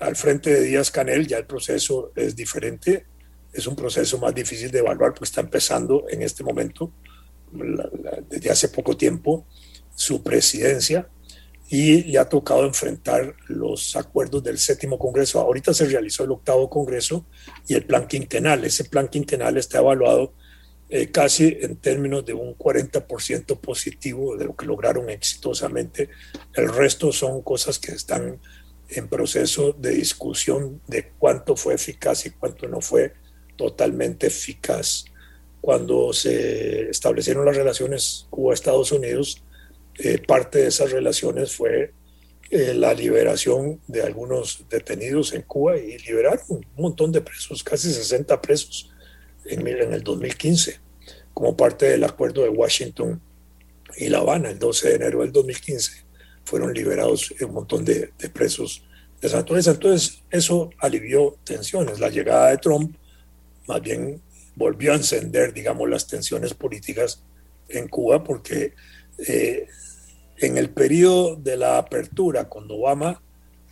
al frente de Díaz Canel ya el proceso es diferente, es un proceso más difícil de evaluar, pues está empezando en este momento, desde hace poco tiempo, su presidencia y le ha tocado enfrentar los acuerdos del séptimo Congreso. Ahorita se realizó el octavo Congreso y el plan quinquenal. Ese plan quinquenal está evaluado eh, casi en términos de un 40% positivo de lo que lograron exitosamente. El resto son cosas que están en proceso de discusión de cuánto fue eficaz y cuánto no fue totalmente eficaz. Cuando se establecieron las relaciones Cuba-Estados Unidos, eh, parte de esas relaciones fue eh, la liberación de algunos detenidos en Cuba y liberaron un montón de presos, casi 60 presos en, el 2015, como parte del acuerdo de Washington y La Habana el 12 de enero del 2015 fueron liberados un montón de, presos de esa. Entonces, eso alivió tensiones. La llegada de Trump más bien volvió a encender, digamos, las tensiones políticas en Cuba, porque eh, en el periodo de la apertura con Obama,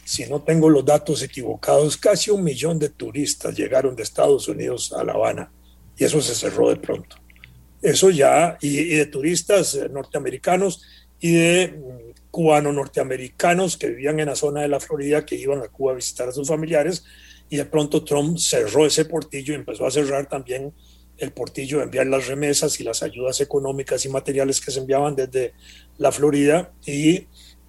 si no tengo los datos equivocados, casi un millón de turistas llegaron de Estados Unidos a La Habana y eso se cerró de pronto. Eso ya, y, y de turistas eh, norteamericanos y de cubanos norteamericanos que vivían en la zona de la Florida, que iban a Cuba a visitar a sus familiares, y de pronto Trump cerró ese portillo y empezó a cerrar también el portillo de enviar las remesas y las ayudas económicas y materiales que se enviaban desde la Florida, y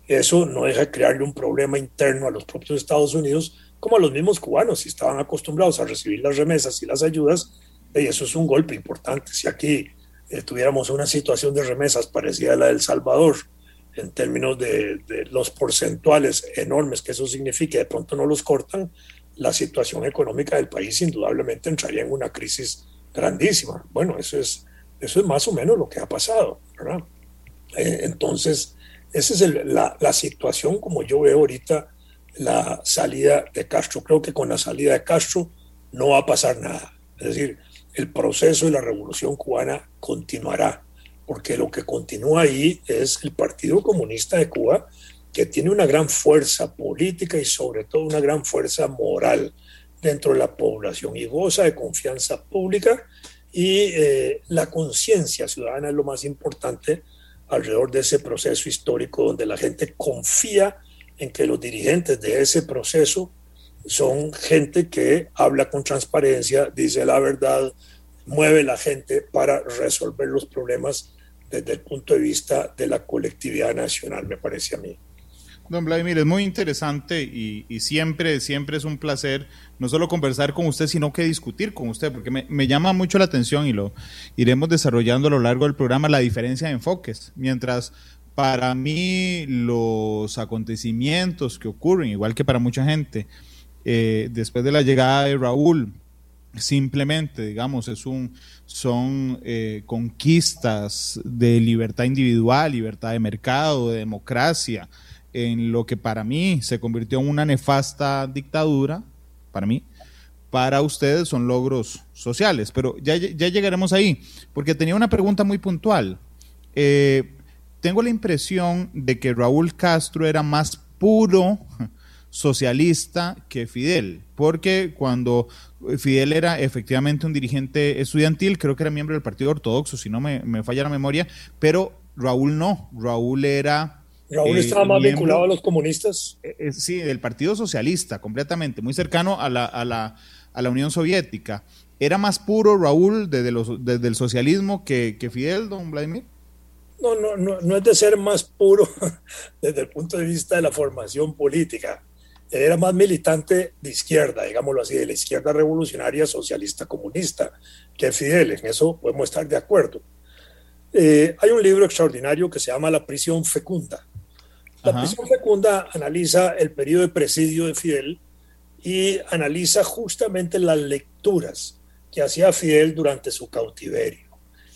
eso no deja de crearle un problema interno a los propios Estados Unidos, como a los mismos cubanos, si estaban acostumbrados a recibir las remesas y las ayudas, y eso es un golpe importante. Si aquí eh, tuviéramos una situación de remesas parecida a la del Salvador, en términos de, los porcentuales enormes que eso significa, de pronto no los cortan, la situación económica del país indudablemente entraría en una crisis grandísima. Bueno, eso es, eso es más o menos lo que ha pasado, ¿verdad? Eh, entonces, esa es la, la, situación como yo veo ahorita la salida de Castro. Creo que con la salida de Castro no va a pasar nada. Es decir, el proceso de la revolución cubana continuará porque lo que continúa ahí es el Partido Comunista de Cuba, que tiene una gran fuerza política y sobre todo una gran fuerza moral dentro de la población y goza de confianza pública y eh, la conciencia ciudadana es lo más importante alrededor de ese proceso histórico donde la gente confía en que los dirigentes de ese proceso son gente que habla con transparencia, dice la verdad, mueve la gente para resolver los problemas desde el punto de vista de la colectividad nacional, me parece a mí. Don Vladimir, es muy interesante y, siempre, siempre es un placer no solo conversar con usted, sino que discutir con usted, porque me, llama mucho la atención y lo iremos desarrollando a lo largo del programa, la diferencia de enfoques. Mientras para mí los acontecimientos que ocurren, igual que para mucha gente, eh, después de la llegada de Raúl, simplemente, digamos, es un, son eh, conquistas de libertad individual, libertad de mercado, de democracia, en lo que para mí se convirtió en una nefasta dictadura, para mí, para ustedes son logros sociales, pero ya, ya llegaremos ahí, porque tenía una pregunta muy puntual. Eh, tengo la impresión de que Raúl Castro era más puro socialista que Fidel, porque cuando Fidel era efectivamente un dirigente estudiantil, creo que era miembro del Partido Ortodoxo, si no me, me falla la memoria, pero Raúl no, Raúl era Raúl eh, estaba más vinculado a los comunistas. Eh, eh, sí, del Partido Socialista, completamente, muy cercano a la, a la, a la Unión Soviética. ¿Era más puro Raúl desde, los, desde el socialismo que, que, Fidel, don Vladimir? No, no, no, no es de ser más puro desde el punto de vista de la formación política. Él era más militante de izquierda, digámoslo así, de la izquierda revolucionaria socialista comunista que Fidel. En eso podemos estar de acuerdo. hay un libro extraordinario que se llama La prisión fecunda, la prisión fecunda analiza el periodo de presidio de Fidel y analiza justamente las lecturas que hacía Fidel durante su cautiverio.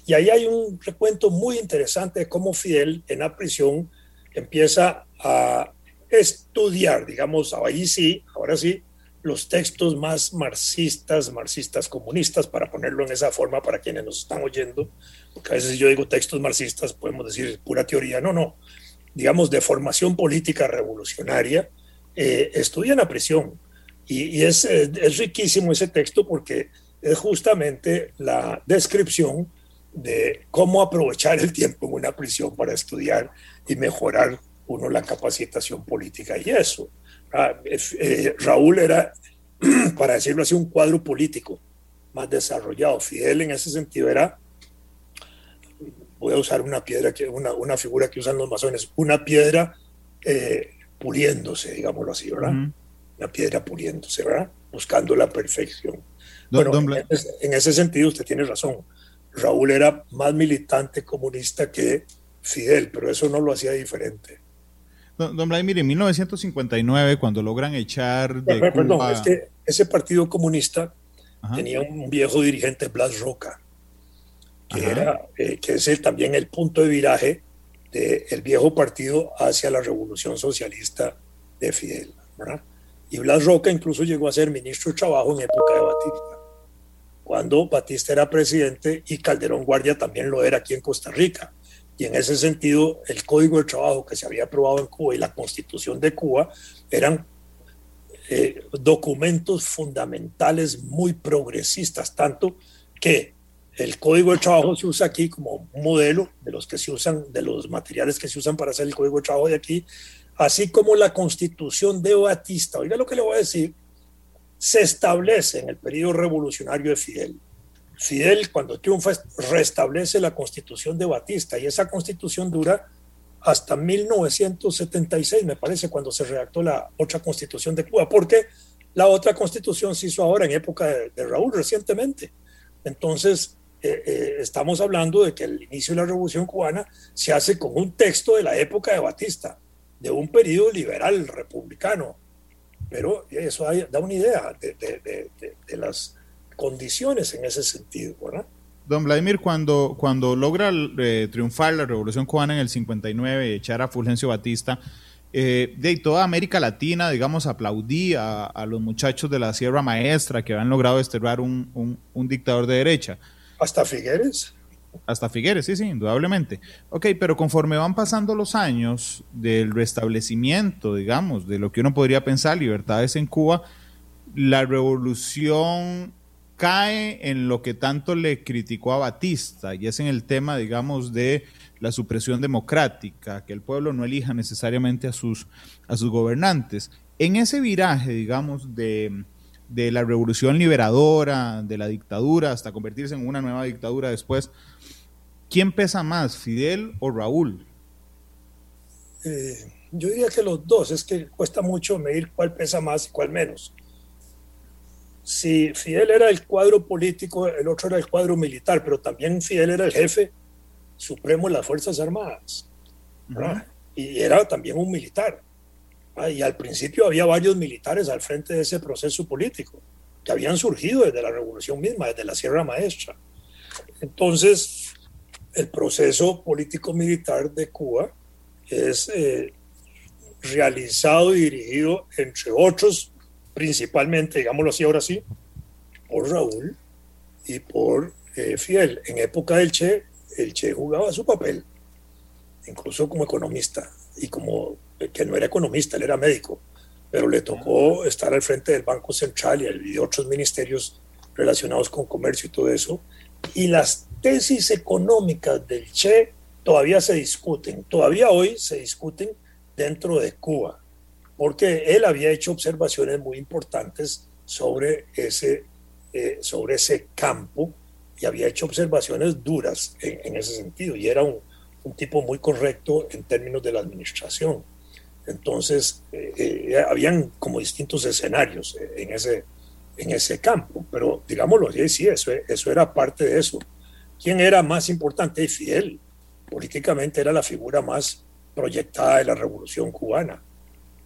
Y ahí hay un recuento muy interesante de cómo Fidel en la prisión empieza a estudiar, digamos, ahí sí, ahora sí, los textos más marxistas, marxistas comunistas, para ponerlo en esa forma para quienes nos están oyendo, porque a veces yo digo textos marxistas, podemos decir pura teoría, no, no, digamos, de formación política revolucionaria, eh, estudian a prisión. Y, es, eh, es, riquísimo ese texto porque es justamente la descripción de cómo aprovechar el tiempo en una prisión para estudiar y mejorar uno la capacitación política. Y eso, ah, eh, Raúl era, para decirlo así, un cuadro político más desarrollado. Fidel en ese sentido era voy a usar una piedra, que, una, una figura que usan los masones, una piedra eh, puliéndose, digámoslo así, ¿verdad? Una piedra puliéndose, ¿verdad? Buscando la perfección. bueno, en, ese, sentido usted tiene razón. Raúl era más militante comunista que Fidel, pero eso no lo hacía diferente. Don, Vladimir, en 1959, cuando logran echar de Perdón, es que ese partido comunista tenía un viejo dirigente, Blas Roca, que, era, eh, que es también el punto de viraje del viejo partido hacia la revolución socialista de Fidel. Y Blas Roca incluso llegó a ser ministro de Trabajo en época de Batista, cuando Batista era presidente y Calderón Guardia también lo era aquí en Costa Rica. Y en ese sentido, el Código de Trabajo que se había aprobado en Cuba y la Constitución de Cuba eran eh, documentos fundamentales muy progresistas, tanto que el código de trabajo se usa aquí como modelo de los que se usan, de los materiales que se usan para hacer el código de trabajo de aquí, así como la constitución de Batista. Oiga lo que le voy a decir, se establece en el periodo revolucionario de Fidel. Fidel, cuando triunfa, restablece la constitución de Batista y esa constitución dura hasta 1976, me parece, cuando se redactó la otra constitución de Cuba, porque la otra constitución se hizo ahora en época de, de Raúl recientemente. Entonces, eh, eh, estamos hablando de que el inicio de la Revolución Cubana se hace con un texto de la época de Batista, de un periodo liberal republicano. Pero eso da una idea de, las condiciones en ese sentido, ¿verdad? Don Vladimir, cuando, cuando logra eh, triunfar la Revolución Cubana en el 59 y echar a Fulgencio Batista, de toda América Latina, digamos, aplaudía a, los muchachos de la Sierra Maestra que habían logrado desterrar un, un dictador de derecha. ¿Hasta Figueres? Hasta Figueres, sí, sí, indudablemente. Ok, pero conforme van pasando los años del restablecimiento, digamos, de lo que uno podría pensar, libertades en Cuba, la revolución cae en lo que tanto le criticó a Batista, y es en el tema, digamos, de la supresión democrática, que el pueblo no elija necesariamente a sus, a sus gobernantes. En ese viraje, digamos, de, de la revolución liberadora, de la dictadura, hasta convertirse en una nueva dictadura después, ¿quién pesa más, Fidel o Raúl? Eh, yo diría que los dos, es que cuesta mucho medir cuál pesa más y cuál menos. Si Fidel era el cuadro político, el otro era el cuadro militar, pero también Fidel era el jefe supremo de las Fuerzas Armadas. Y era también un militar. Y al principio había varios militares al frente de ese proceso político, que habían surgido desde la revolución misma, desde la Sierra Maestra. Entonces, el proceso político-militar de Cuba es eh, realizado y dirigido, entre otros, principalmente, digámoslo así ahora sí, por Raúl y por eh, Fidel. En época del Che, el Che jugaba su papel, incluso como economista y como que no era economista, él era médico, pero le tocó estar al frente del Banco Central y de otros ministerios relacionados con comercio y todo eso. Y las tesis económicas del Che todavía se discuten, todavía hoy se discuten dentro de Cuba, porque él había hecho observaciones muy importantes sobre ese, eh, sobre ese campo y había hecho observaciones duras en, ese sentido, y era un, un, tipo muy correcto en términos de la administración. Entonces, eh, eh, habían como distintos escenarios en ese, en ese campo, pero digámoslo, sí, eso, eso era parte de eso. ¿Quién era más importante? Fidel, políticamente era la figura más proyectada de la revolución cubana.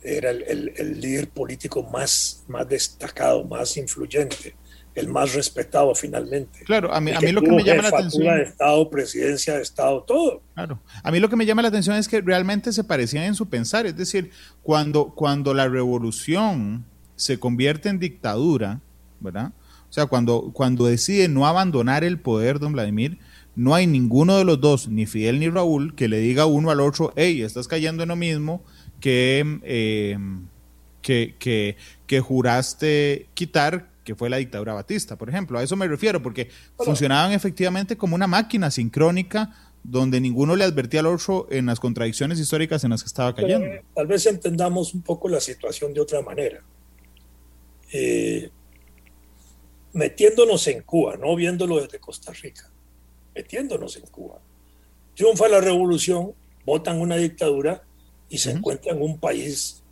Era el, el, líder político más, más destacado, más influyente, el más respetado finalmente. Claro, a mí, a mí lo que me llama la atención. de Estado, presidencia de Estado, todo. Claro, a mí lo que me llama la atención es que realmente se parecían en su pensar. Es decir, cuando, cuando la revolución se convierte en dictadura, ¿verdad? O sea, cuando, cuando decide no abandonar el poder, don Vladimir, no hay ninguno de los dos, ni Fidel ni Raúl, que le diga uno al otro, hey, estás cayendo en lo mismo que, em, que, que, que, juraste quitar, que fue la dictadura batista, por ejemplo. A eso me refiero, porque funcionaban efectivamente como una máquina sincrónica donde ninguno le advertía al otro en las contradicciones históricas en las que estaba cayendo. tal vez entendamos un poco la situación de otra manera. Eh, metiéndonos en Cuba, no viéndolo desde Costa Rica metiéndonos en Cuba. Triunfa la revolución, votan una dictadura y se encuentra en un país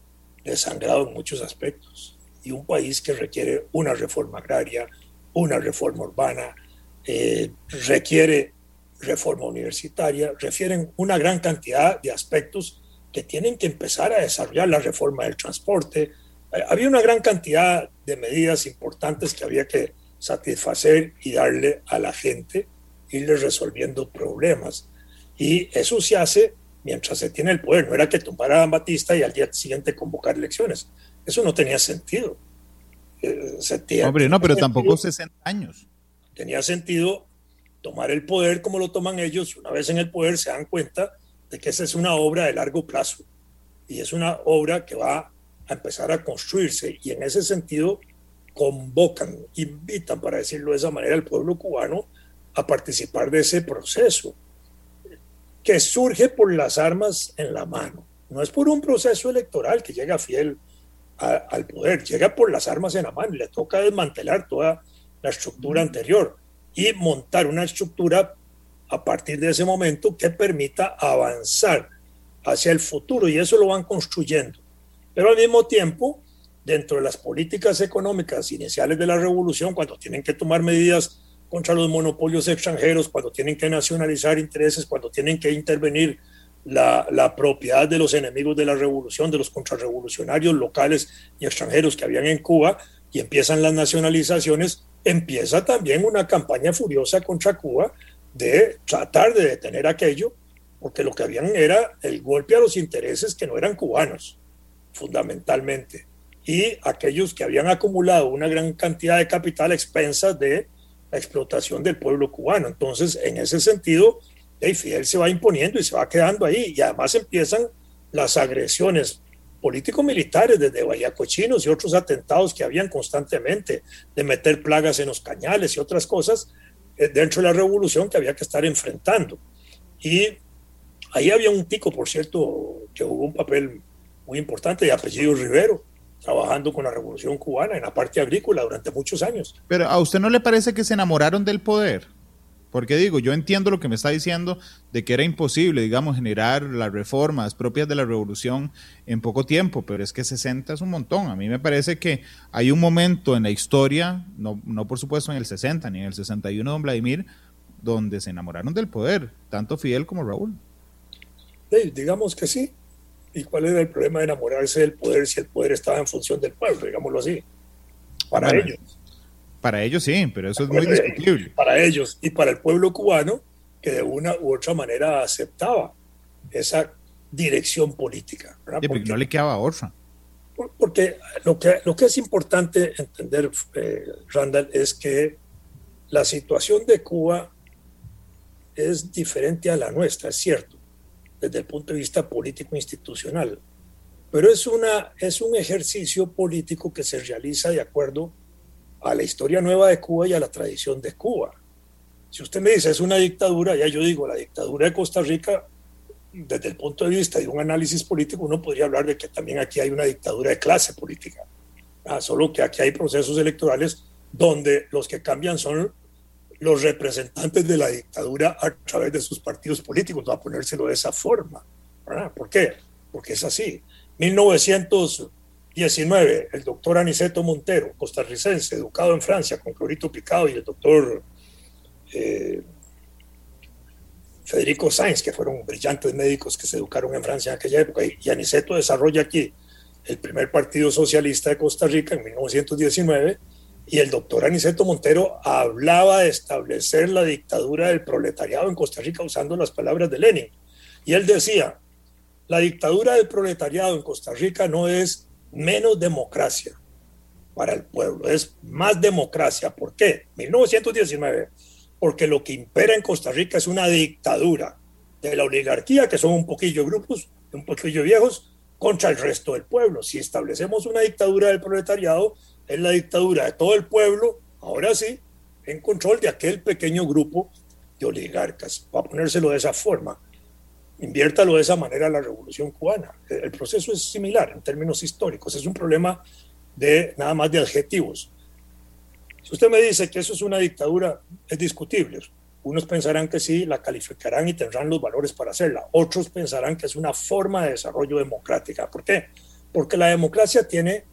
desangrado en muchos aspectos y un país que requiere una reforma agraria, una reforma urbana, eh, requiere reforma universitaria, refieren una gran cantidad de aspectos que tienen que empezar a desarrollar la reforma del transporte. Eh, había una gran cantidad de medidas importantes que había que satisfacer y darle a la gente irles resolviendo problemas. Y eso se hace mientras se tiene el poder. No era que tumbara a Batista y al día siguiente convocar elecciones. Eso no tenía sentido. Eh, Hombre, no, pero tampoco 60 años. Tenía sentido tomar el poder como lo toman ellos. Una vez en el poder se dan cuenta de que esa es una obra de largo plazo y es una obra que va a empezar a construirse. Y en ese sentido convocan, invitan, para decirlo de esa manera, al pueblo cubano a participar de ese proceso, que surge por las armas en la mano. No es por un proceso electoral que llega fiel al poder, llega por las armas en la mano le toca desmantelar toda la estructura anterior y montar una estructura a partir de ese momento que permita avanzar hacia el futuro y eso lo van construyendo. Pero al mismo tiempo, dentro de las políticas económicas iniciales de la revolución, cuando tienen que tomar medidas contra los monopolios extranjeros, cuando tienen que nacionalizar intereses, cuando tienen que intervenir la, la, propiedad de los enemigos de la revolución, de los contrarrevolucionarios locales y extranjeros que habían en Cuba, y empiezan las nacionalizaciones, empieza también una campaña furiosa contra Cuba de tratar de detener aquello, porque lo que habían era el golpe a los intereses que no eran cubanos, fundamentalmente, y aquellos que habían acumulado una gran cantidad de capital a expensas de explotación del pueblo cubano. Entonces, en ese sentido, el Fidel se va imponiendo y se va quedando ahí. Y además empiezan las agresiones político-militares desde Vallacochinos y otros atentados que habían constantemente, de meter plagas en los cañales y otras cosas eh, dentro de la revolución que había que estar enfrentando. Y Ahí había un tico, por cierto, que jugó un papel muy importante de apellido Rivero, trabajando con la Revolución Cubana en la parte agrícola durante muchos años. Pero ¿a usted no le parece que se enamoraron del poder? Porque digo, yo entiendo lo que me está diciendo de que era imposible, digamos, generar las reformas propias de la revolución en poco tiempo, pero es que 60 es un montón. A mí me parece que hay un momento en la historia, no, no por supuesto en el 60 ni en el 61, don Vladimir, donde se enamoraron del poder, tanto Fidel como Raúl. Sí, digamos que sí. ¿Y cuál era el problema de enamorarse del poder si el poder estaba en función del pueblo, digámoslo así? Para ellos. Para ellos sí, pero eso es muy discutible. Para ellos y para el pueblo cubano, que de una u otra manera aceptaba esa dirección política. porque, no le quedaba otra. Porque lo que, lo que es importante entender, eh, Randall, es que la situación de Cuba es diferente a la nuestra, es cierto, desde el punto de vista político institucional, pero es, una, es un ejercicio político que se realiza de acuerdo a la historia nueva de Cuba y a la tradición de Cuba. Si usted me dice es una dictadura, ya yo digo, la dictadura de Costa Rica, desde el punto de vista de un análisis político, uno podría hablar de que también aquí hay una dictadura de clase política. Ah, solo que aquí hay procesos electorales donde los que cambian son los representantes de la dictadura a través de sus partidos políticos, a ponérselo de esa forma. ¿Por qué? Porque es así. 1900 19, el doctor Aniceto Montero, costarricense, educado en Francia con clorito picado, y el doctor eh, Federico Sainz, que fueron brillantes médicos que se educaron en Francia en aquella época. Y Aniceto desarrolla aquí el primer partido socialista de Costa Rica en 1919. Y el doctor Aniceto Montero hablaba de establecer la dictadura del proletariado en Costa Rica usando las palabras de Lenin. Y él decía, la dictadura del proletariado en Costa Rica no es menos democracia para el pueblo, es más democracia. ¿Por qué? 1919, porque lo que impera en Costa Rica es una dictadura de la oligarquía, que son un poquillo grupos, un poquillo viejos, contra el resto del pueblo. Si establecemos una dictadura del proletariado, es la dictadura de todo el pueblo, ahora sí, en control de aquel pequeño grupo de oligarcas, para ponérselo de esa forma inviértalo de esa manera la revolución cubana. El proceso es similar en términos históricos, es un problema de nada más de adjetivos. Si usted me dice que eso es una dictadura, es discutible. Unos pensarán que sí, la calificarán y tendrán los valores para hacerla. Otros pensarán que es una forma de desarrollo democrática. ¿Por qué? Porque la democracia tiene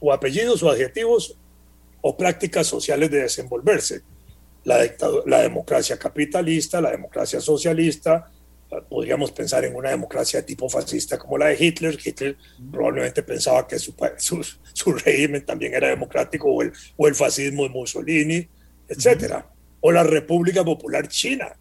o apellidos o adjetivos o prácticas sociales de desenvolverse. La, la democracia capitalista, la democracia socialista, podríamos pensar en una democracia de tipo fascista como la de Hitler. Hitler probablemente pensaba que su, su, régimen también era democrático, o el, o el fascismo de Mussolini, etcétera. O la República Popular China,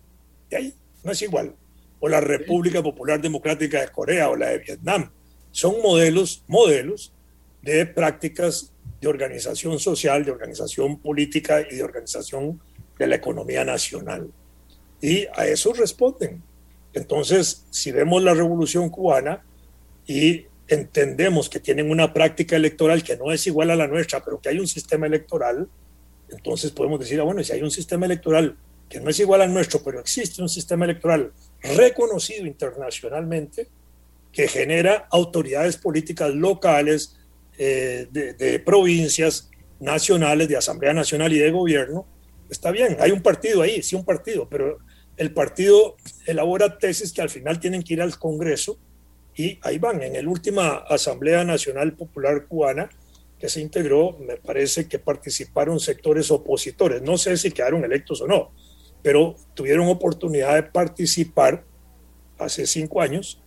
y ahí no es igual. O la República Popular Democrática de Corea o la de Vietnam. Son modelos, modelos de prácticas de organización social, de organización política y de organización de la economía nacional. Y a eso responden entonces, si vemos la revolución cubana y entendemos que tienen una práctica electoral que no es igual a la nuestra, pero que hay un sistema electoral, entonces podemos decir, ah, bueno, si hay un sistema electoral que no es igual al nuestro, pero existe un sistema electoral reconocido internacionalmente que genera autoridades políticas locales, eh, de, de provincias, nacionales, de Asamblea Nacional y de Gobierno, está bien, hay un partido ahí, sí un partido, pero el partido elabora tesis que al final tienen que ir al Congreso y ahí van. En la última Asamblea Nacional Popular Cubana que se integró, me parece que participaron sectores opositores. No sé si quedaron electos o no, pero tuvieron oportunidad de participar hace cinco años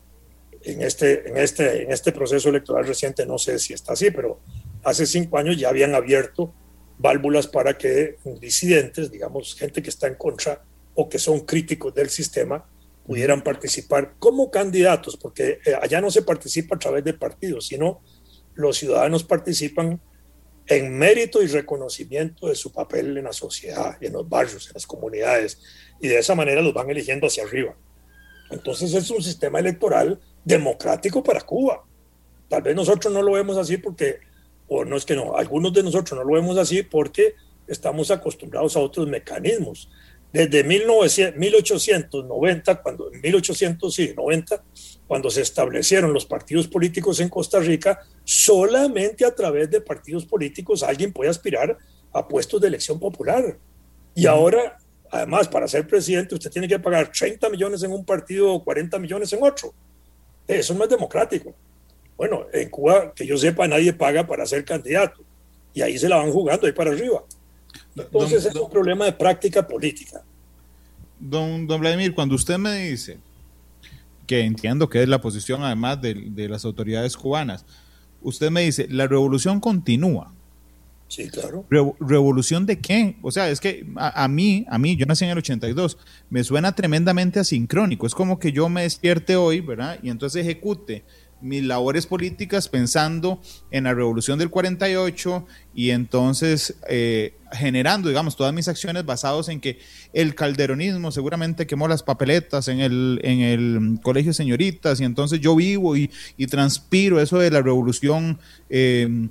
en este, en este, en este proceso electoral reciente. No sé si está así, pero hace cinco años ya habían abierto válvulas para que disidentes, digamos, gente que está en contra o que son críticos del sistema pudieran participar como candidatos, porque eh, allá no se participa a través de partidos, sino los ciudadanos participan en mérito y reconocimiento de su papel en la sociedad, en los barrios, en las comunidades, y de esa manera los van eligiendo hacia arriba. Entonces es un sistema electoral democrático para Cuba. Tal vez nosotros no lo vemos así porque, o no es que no, algunos de nosotros no lo vemos así porque estamos acostumbrados a otros mecanismos desde 1890, cuando, 1890, cuando se establecieron los partidos políticos en Costa Rica, solamente a través de partidos políticos alguien puede aspirar a puestos de elección popular. Y ahora, además, para ser presidente, usted tiene que pagar 30 millones en un partido o 40 millones en otro. Eso no es democrático. Bueno, en Cuba, que yo sepa, nadie paga para ser candidato. Y ahí se la van jugando, ahí para arriba. Entonces es un problema de práctica política. Don, don Vladimir, cuando usted me dice que entiendo que es la posición además de, de las autoridades cubanas, usted me dice, la revolución continúa. Sí, claro. ¿Revolución de qué? O sea, es que a, a, mí, a mí, yo nací en el 82, me suena tremendamente asincrónico. Es como que yo me despierte hoy, ¿verdad? Y entonces ejecute mis labores políticas pensando en la revolución del 48 y entonces eh, generando, digamos, todas mis acciones basados en que el calderonismo seguramente quemó las papeletas en el, en el colegio señoritas y entonces yo vivo y, y transpiro eso de la revolución. Eh,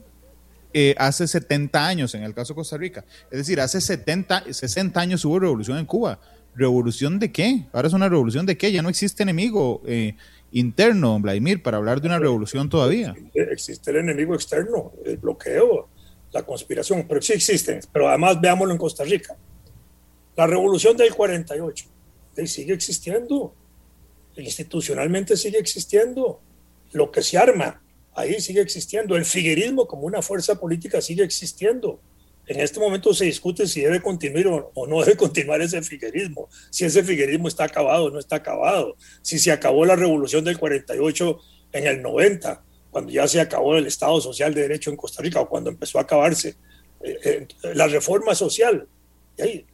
eh, hace 70 años en el caso de Costa Rica. Es decir, hace 70, 60 años hubo revolución en Cuba. ¿Revolución de qué? Ahora es una revolución de qué? Ya no existe enemigo. Eh, interno, Vladimir, para hablar de una revolución todavía. Existe el enemigo externo, el bloqueo, la conspiración, pero sí existen. Pero además veámoslo en Costa Rica. La revolución del 48 sigue existiendo, institucionalmente sigue existiendo. Lo que se arma ahí sigue existiendo. El figuerismo como una fuerza política sigue existiendo. En este momento se discute si debe continuar o no debe continuar ese figuerismo, si ese figuerismo está acabado o no está acabado, si se acabó la revolución del 48 en el 90, cuando ya se acabó el Estado Social de Derecho en Costa Rica o cuando empezó a acabarse eh, eh, la reforma social. Y ahí,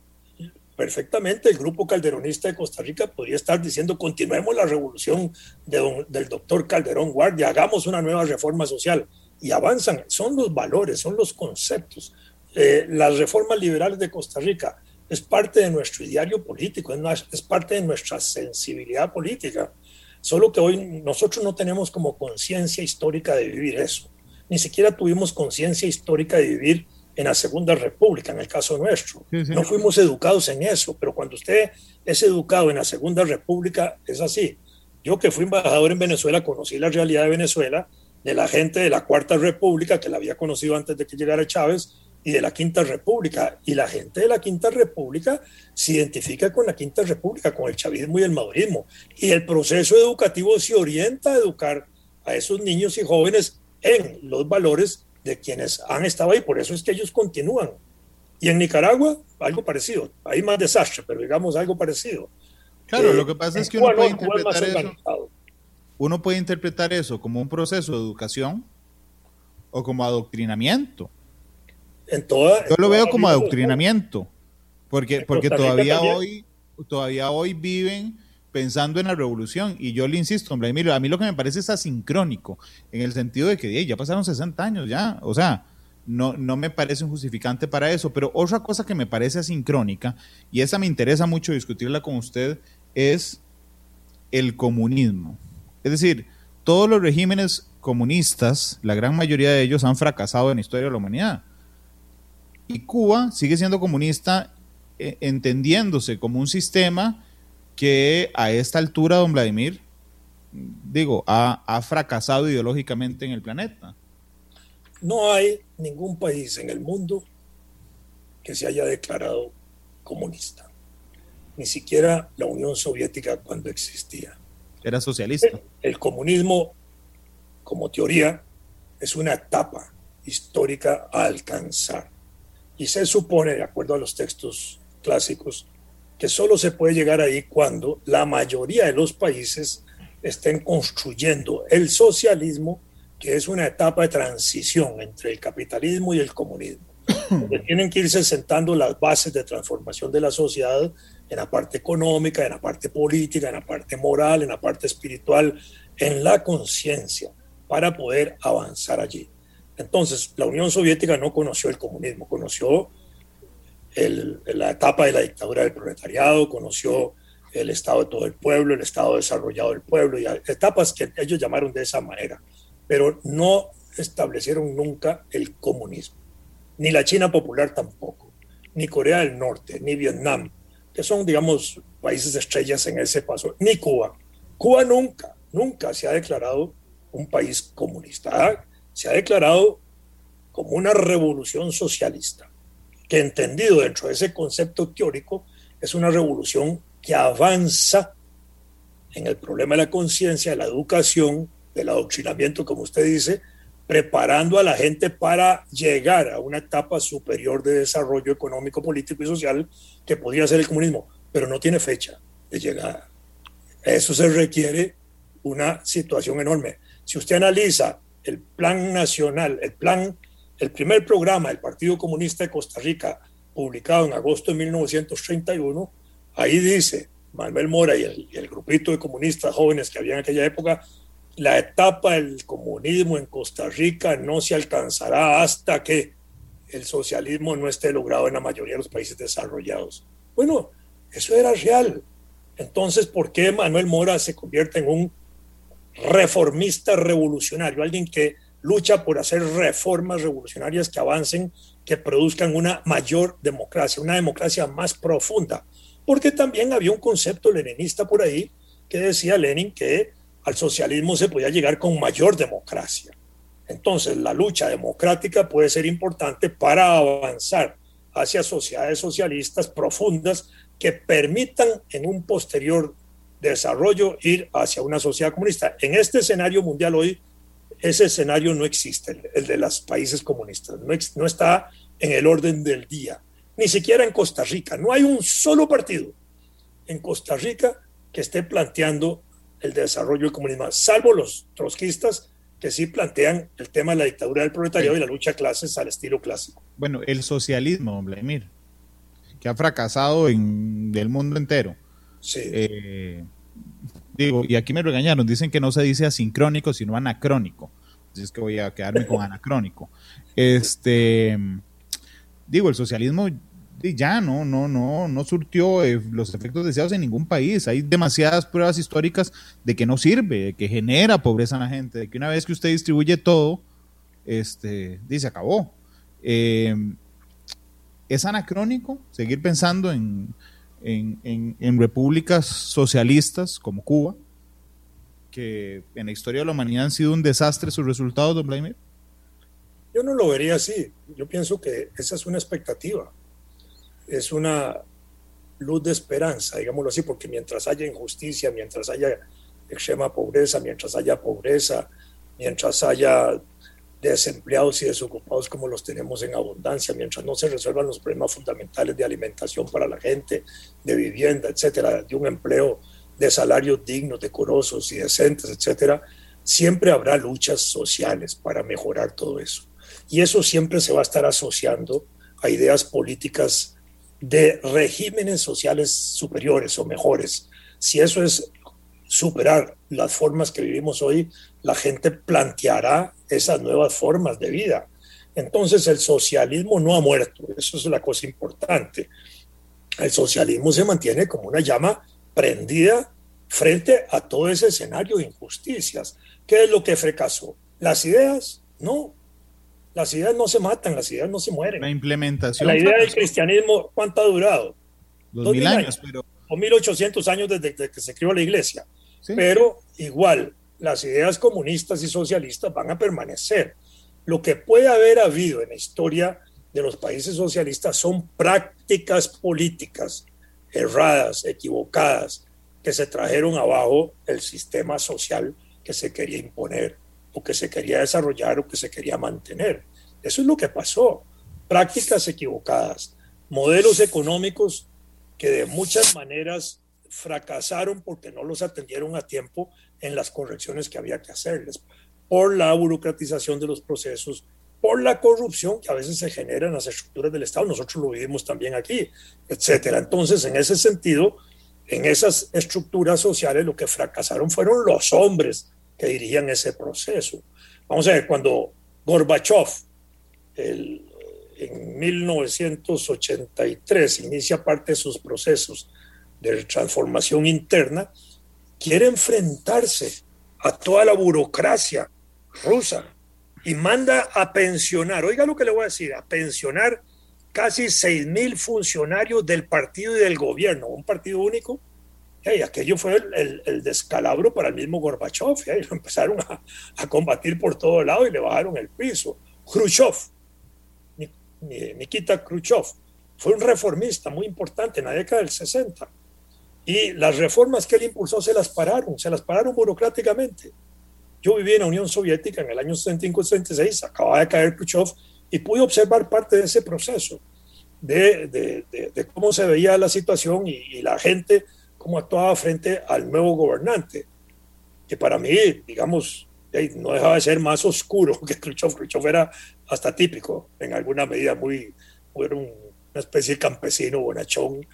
perfectamente el grupo calderonista de Costa Rica podría estar diciendo continuemos la revolución del doctor Calderón Guardia, hagamos una nueva reforma social y avanzan. Son los valores, son los conceptos eh, las reformas liberales de Costa Rica es parte de nuestro ideario político, es, es parte de nuestra sensibilidad política. Solo que hoy nosotros no tenemos como conciencia histórica de vivir eso. Ni siquiera tuvimos conciencia histórica de vivir en la Segunda República, en el caso nuestro. Sí, sí. No fuimos educados en eso, pero cuando usted es educado en la Segunda República, es así. Yo que fui embajador en Venezuela, conocí la realidad de Venezuela, de la gente de la Cuarta República, que la había conocido antes de que llegara Chávez, y de la Quinta República. Y la gente de la Quinta República se identifica con la Quinta República, con el chavismo y el madurismo. Y el proceso educativo se orienta a educar a esos niños y jóvenes en los valores de quienes han estado ahí. Por eso es que ellos continúan. Y en Nicaragua, algo parecido. Hay más desastre, pero digamos algo parecido. Claro, eh, lo que pasa es que uno puede interpretar eso. Uno puede interpretar eso como un proceso de educación o como adoctrinamiento en toda, Yo lo veo como adoctrinamiento, porque, porque todavía hoy, todavía hoy viven pensando en la revolución. Y yo le insisto, hombre, mire, a mí lo que me parece es asincrónico, en el sentido de que ya pasaron 60 años ya, o sea, no, no me parece un justificante para eso. Pero otra cosa que me parece asincrónica, y esa me interesa mucho discutirla con usted, es el comunismo. Es decir, todos los regímenes comunistas, la gran mayoría de ellos han fracasado en la historia de la humanidad y Cuba sigue siendo comunista eh, entendiéndose como un sistema que a esta altura, don Vladimir, digo, ha, ha, fracasado ideológicamente en el planeta. No hay ningún país en el mundo que se haya declarado comunista. Ni siquiera la Unión Soviética cuando existía. Era socialista. El, el comunismo, como teoría, es una etapa histórica a alcanzar y se supone, de acuerdo a los textos clásicos, que solo se puede llegar ahí cuando la mayoría de los países estén construyendo el socialismo, que es una etapa de transición entre el capitalismo y el comunismo. Donde tienen que irse sentando las bases de transformación de la sociedad en la parte económica, en la parte política, en la parte moral, en la parte espiritual, en la conciencia, para poder avanzar allí. Entonces, la Unión Soviética no conoció el comunismo, conoció el, la etapa de la dictadura del proletariado, conoció el Estado de todo el pueblo, el Estado desarrollado del pueblo, y etapas que ellos llamaron de esa manera, pero no establecieron nunca el comunismo, ni la China popular tampoco, ni Corea del Norte, ni Vietnam, que son, digamos, países estrellas en ese paso, ni Cuba. Cuba nunca, nunca se ha declarado un país comunista. Se ha declarado como una revolución socialista, que entendido dentro de ese concepto teórico es una revolución que avanza en el problema de la conciencia, de la educación, del adoctrinamiento, como usted dice, preparando a la gente para llegar a una etapa superior de desarrollo económico, político y social que podría ser el comunismo, pero no tiene fecha de llegada. Eso se requiere una situación enorme. Si usted analiza el plan nacional, el plan, el primer programa del Partido Comunista de Costa Rica, publicado en agosto de 1931, ahí dice Manuel Mora y el, grupito de comunistas jóvenes que había en aquella época, la etapa del comunismo en Costa Rica no se alcanzará hasta que el socialismo no esté logrado en la mayoría de los países desarrollados. Bueno, eso era real. Entonces, ¿por qué Manuel Mora se convierte en un reformista revolucionario? Alguien que lucha por hacer reformas revolucionarias que avancen, que produzcan una mayor democracia, una democracia más profunda. Porque también había un concepto leninista por ahí que decía Lenin que al socialismo se podía llegar con mayor democracia. Entonces, la lucha democrática puede ser importante para avanzar hacia sociedades socialistas profundas que permitan en un posterior desarrollo ir hacia una sociedad comunista. En este escenario mundial hoy, ese escenario no existe, el de los países comunistas, no, no está en el orden del día, ni siquiera en Costa Rica. No hay un solo partido en Costa Rica que esté planteando el desarrollo del comunismo, salvo los trotskistas que sí plantean el tema de la dictadura del proletariado y la lucha de clases al estilo clásico. Bueno, el socialismo, Vladimir, que ha fracasado en el mundo entero. Sí. Eh, digo, y aquí me regañaron, dicen que no se dice asincrónico, sino anacrónico. Así es que voy a quedarme con anacrónico. Este, digo, el socialismo ya no, no, no, no surtió eh, los efectos deseados en ningún país. Hay demasiadas pruebas históricas de que no sirve, de que genera pobreza en la gente, de que una vez que usted distribuye todo, este, dice, acabó. Eh, es anacrónico seguir pensando en, en, en, repúblicas socialistas como Cuba, que en la historia de la humanidad han sido un desastre sus resultados, don Vladimir. Yo no lo vería así. Yo pienso que esa es una expectativa es una luz de esperanza, digámoslo así, porque mientras haya injusticia, mientras haya extrema pobreza, mientras haya pobreza, mientras haya desempleados y desocupados como los tenemos en abundancia, mientras no se resuelvan los problemas fundamentales de alimentación para la gente, de vivienda, etcétera, de un empleo de salarios dignos, decorosos y decentes, etcétera, siempre habrá luchas sociales para mejorar todo eso. Y eso siempre se va a estar asociando a ideas políticas de regímenes sociales superiores o mejores. Si eso es superar las formas que vivimos hoy, la gente planteará esas nuevas formas de vida. Entonces el socialismo no ha muerto, eso es la cosa importante. El socialismo se mantiene como una llama prendida frente a todo ese escenario de injusticias. ¿Qué es lo que fracasó? ¿Las ideas? No, las ideas no se matan, las ideas no se mueren. La implementación. La idea del cristianismo, ¿cuánto ha durado? Dos, mil años, pero... O mil ochocientos años desde, que se creó la iglesia. ¿Sí? Pero igual, las ideas comunistas y socialistas van a permanecer. Lo que puede haber habido en la historia de los países socialistas son prácticas políticas erradas, equivocadas, que se trajeron abajo el sistema social que se quería imponer o que se quería desarrollar o que se quería mantener. Eso es lo que pasó. Prácticas equivocadas, modelos económicos que de muchas maneras fracasaron porque no los atendieron a tiempo en las correcciones que había que hacerles, por la burocratización de los procesos, por la corrupción que a veces se genera en las estructuras del Estado, nosotros lo vivimos también aquí, etcétera. Entonces, en ese sentido, en esas estructuras sociales lo que fracasaron fueron los hombres que dirigían ese proceso. Vamos a ver, cuando Gorbachev el, en 1983 inicia parte de sus procesos de transformación interna, quiere enfrentarse a toda la burocracia rusa y manda a pensionar, oiga lo que le voy a decir, a pensionar casi 6 mil funcionarios del partido y del gobierno, un partido único. Y aquello fue el, descalabro para el mismo Gorbachev. Y lo empezaron a, a, combatir por todo lado y le bajaron el piso. Khrushchev, Nikita Khrushchev, fue un reformista muy importante en la década del 60. Y las reformas que él impulsó se las pararon, se las pararon burocráticamente. Yo viví en la Unión Soviética en el año 75-76, acababa de caer Khrushchev y pude observar parte de ese proceso, de, de, cómo se veía la situación y, la gente, cómo actuaba frente al nuevo gobernante, que para mí, digamos, no dejaba de ser más oscuro que Khrushchev. Khrushchev era hasta típico, en alguna medida muy, era una especie de campesino bonachón,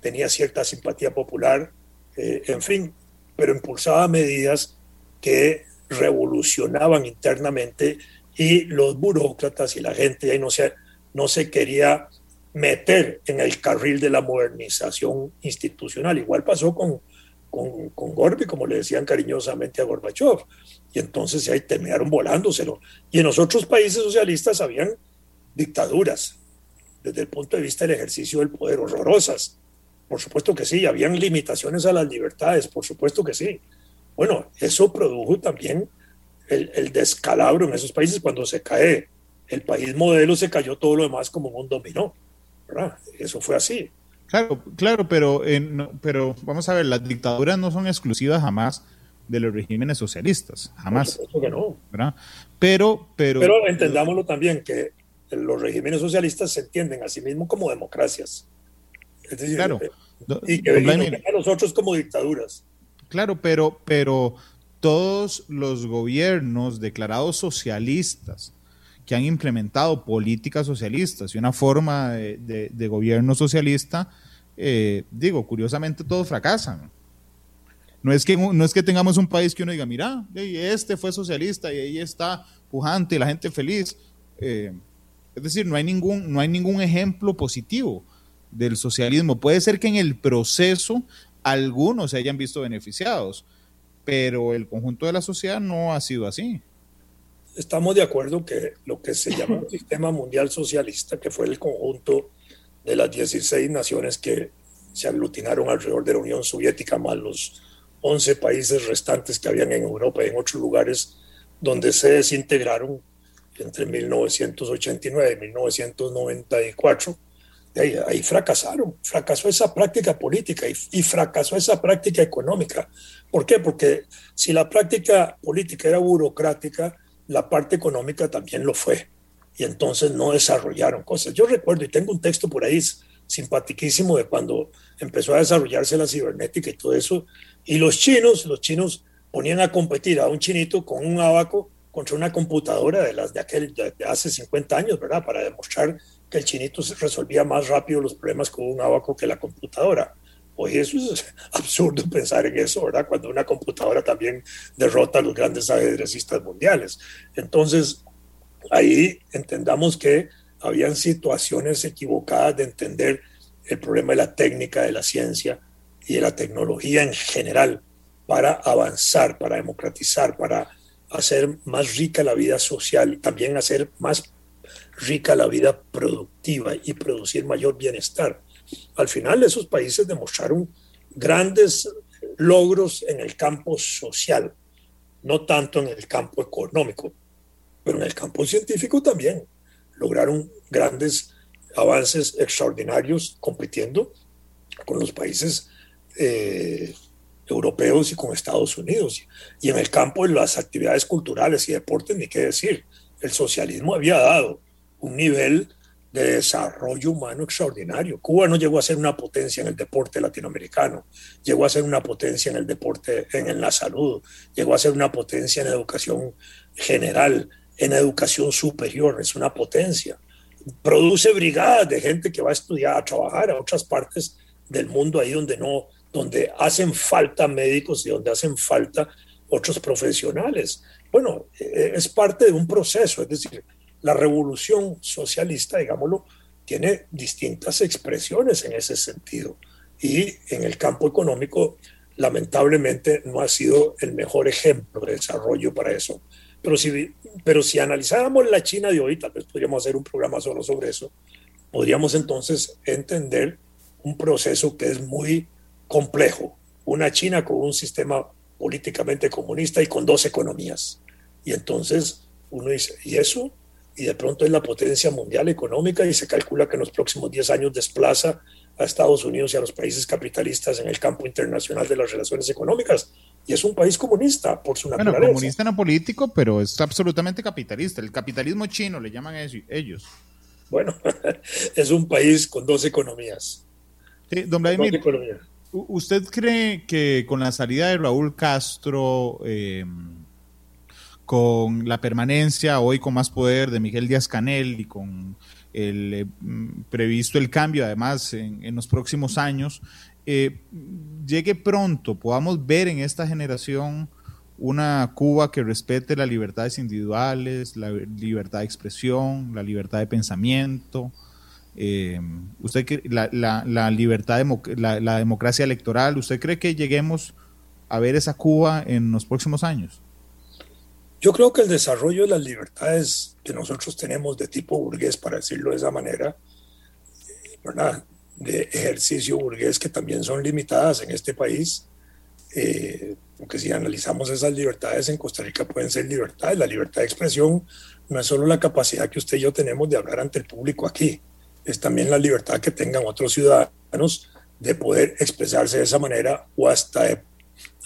tenía cierta simpatía popular, eh, en fin, pero impulsaba medidas que revolucionaban internamente y los burócratas y la gente ahí no se, no se quería meter en el carril de la modernización institucional. Igual pasó con, con, con como le decían cariñosamente a Gorbachev. Y entonces ahí terminaron volándoselo. Y en los otros países socialistas habían dictaduras, desde el punto de vista del ejercicio del poder, horrorosas. Por supuesto que sí, habían limitaciones a las libertades, por supuesto que sí. Bueno, eso produjo también el, descalabro en esos países. Cuando se cae el país modelo, se cayó todo lo demás como un dominó. ¿verdad? Eso fue así. Claro, claro, pero, pero vamos a ver, las dictaduras no son exclusivas jamás de los regímenes socialistas, jamás. Por que no. ¿verdad? Pero, pero, pero entendámoslo también que los regímenes socialistas se entienden a sí mismos como democracias. Es decir, claro. Eh, y que a nosotros como dictaduras. Claro, pero, pero todos los gobiernos declarados socialistas que han implementado políticas socialistas y una forma de, gobierno socialista, eh, digo, curiosamente todos fracasan. No es, que, no es que tengamos un país que uno diga, mira, este fue socialista y ahí está pujante y la gente feliz. Eh, es decir, no hay, ningún, no hay ningún ejemplo positivo del socialismo. Puede ser que en el proceso algunos se hayan visto beneficiados, pero el conjunto de la sociedad no ha sido así. Estamos de acuerdo que lo que se llama un sistema mundial socialista, que fue el conjunto de las 16 naciones que se aglutinaron alrededor de la Unión Soviética, más los 11 países restantes que habían en Europa y en otros lugares donde se desintegraron entre 1989 y 1994, ahí, fracasaron, fracasó esa práctica política y, fracasó esa práctica económica. ¿Por qué? Porque si la práctica política era burocrática, la parte económica también lo fue. Y entonces no desarrollaron cosas. Yo recuerdo, y tengo un texto por ahí simpatiquísimo de cuando empezó a desarrollarse la cibernética y todo eso. Y los chinos, los chinos ponían a competir a un chinito con un abaco contra una computadora de las de aquel de hace 50 años, ¿verdad? Para demostrar que el chinito resolvía más rápido los problemas con un abaco que la computadora. Oye, eso es absurdo pensar en eso, ¿verdad? Cuando una computadora también derrota a los grandes ajedrecistas mundiales. Entonces, ahí entendamos que habían situaciones equivocadas de entender el problema de la técnica, de la ciencia y de la tecnología en general para avanzar, para democratizar, para hacer más rica la vida social también hacer más rica la vida productiva y producir mayor bienestar. Al final esos países demostraron grandes logros en el campo social, no tanto en el campo económico, pero en el campo científico también. Lograron grandes avances extraordinarios compitiendo con los países eh, europeos y con Estados Unidos. Y en el campo de las actividades culturales y deportes, ni qué decir, el socialismo había dado un nivel de desarrollo humano extraordinario. Cuba no llegó a ser una potencia en el deporte latinoamericano, llegó a ser una potencia en el deporte, en la salud, llegó a ser una potencia en educación general, en educación superior, es una potencia. Produce brigadas de gente que va a estudiar, a trabajar a otras partes del mundo ahí donde no, donde hacen falta médicos y donde hacen falta otros profesionales. Bueno, e, es parte de un proceso, es decir, la revolución socialista, digámoslo, tiene distintas expresiones en ese sentido. Y en el campo económico, lamentablemente, no ha sido el mejor ejemplo de desarrollo para eso. Pero si, pero si analizáramos la China de hoy, tal vez podríamos hacer un programa solo sobre eso, podríamos entonces entender un proceso que es muy complejo. Una China con un sistema políticamente comunista y con dos economías. Y entonces uno dice, ¿y eso? Y de pronto es la potencia mundial económica y se calcula que en los próximos 10 años desplaza a Estados Unidos y a los países capitalistas en el campo internacional de las relaciones económicas. Y es un país comunista por su naturaleza. Bueno, comunista no político, pero es absolutamente capitalista. El capitalismo chino le llaman eso, ellos. Bueno, es un país con dos economías. Sí, don Vladimir, ¿usted cree que con la salida de Raúl Castro, em, con la permanencia hoy con más poder de Miguel Díaz Canel y con el eh, previsto el cambio además en, los próximos años, eh, llegue pronto, podamos ver en esta generación una Cuba que respete las libertades individuales, la libertad de expresión, la libertad de pensamiento, eh, usted la, la, libertad, la, democracia electoral, ¿usted cree que lleguemos a ver esa Cuba en los próximos años? Yo creo que el desarrollo de las libertades que nosotros tenemos de tipo burgués, para decirlo de esa manera, de ejercicio burgués que también son limitadas en este país, eh, porque si analizamos esas libertades en Costa Rica pueden ser libertades. La libertad de expresión no es solo la capacidad que usted y yo tenemos de hablar ante el público aquí, es también la libertad que tengan otros ciudadanos de poder expresarse de esa manera o hasta de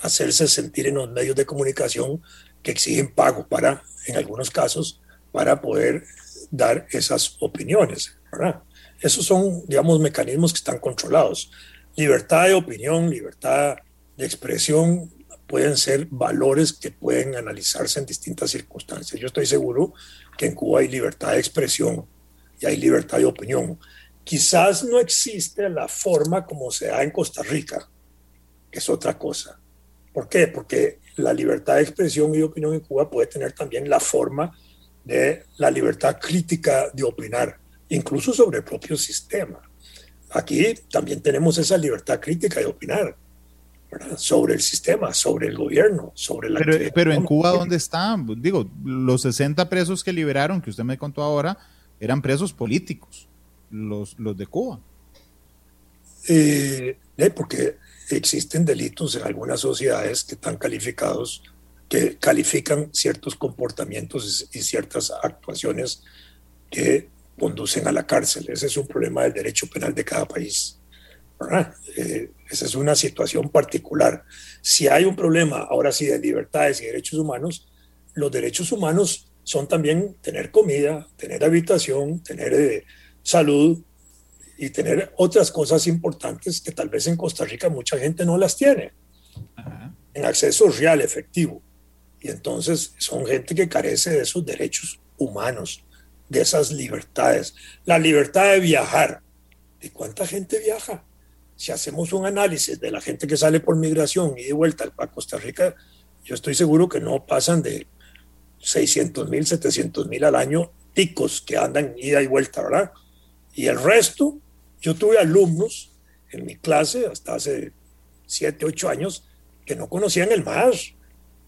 hacerse sentir en los medios de comunicación que exigen pago para, en algunos casos, para poder dar esas opiniones. ¿verdad? Esos son, digamos, mecanismos que están controlados. Libertad de opinión, libertad de expresión pueden ser valores que pueden analizarse en distintas circunstancias. Yo estoy seguro que en Cuba hay libertad de expresión y hay libertad de opinión. Quizás no existe la forma como se da en Costa Rica, que es otra cosa. ¿Por qué? Porque la libertad de expresión y de opinión en Cuba puede tener también la forma de la libertad crítica de opinar, incluso sobre el propio sistema. Aquí también tenemos esa libertad crítica de opinar sobre el sistema, sobre el gobierno, sobre la... Pero, pero en Cuba, ¿dónde están? Digo, los 60 presos que liberaron, que usted me contó ahora, eran presos políticos, los, los de Cuba. Eh, porque existen delitos en algunas sociedades que están calificados, que califican ciertos comportamientos y ciertas actuaciones que conducen a la cárcel. Ese es un problema del derecho penal de cada país. Eh, esa es una situación particular. Si hay un problema, ahora sí, de libertades y derechos humanos, los derechos humanos son también tener comida, tener habitación, tener eh, salud y tener otras cosas importantes que tal vez en Costa Rica mucha gente no las tiene. En acceso real, efectivo. Y entonces son gente que carece de esos derechos humanos, de esas libertades. La libertad de viajar. ¿De cuánta gente viaja? Si hacemos un análisis de la gente que sale por migración y de vuelta a Costa Rica, yo estoy seguro que no pasan de 600 mil, 700 mil al año ticos que andan ida y vuelta, ¿verdad? Y el resto, yo tuve alumnos en mi clase hasta hace 7, 8 años que no conocían el mar.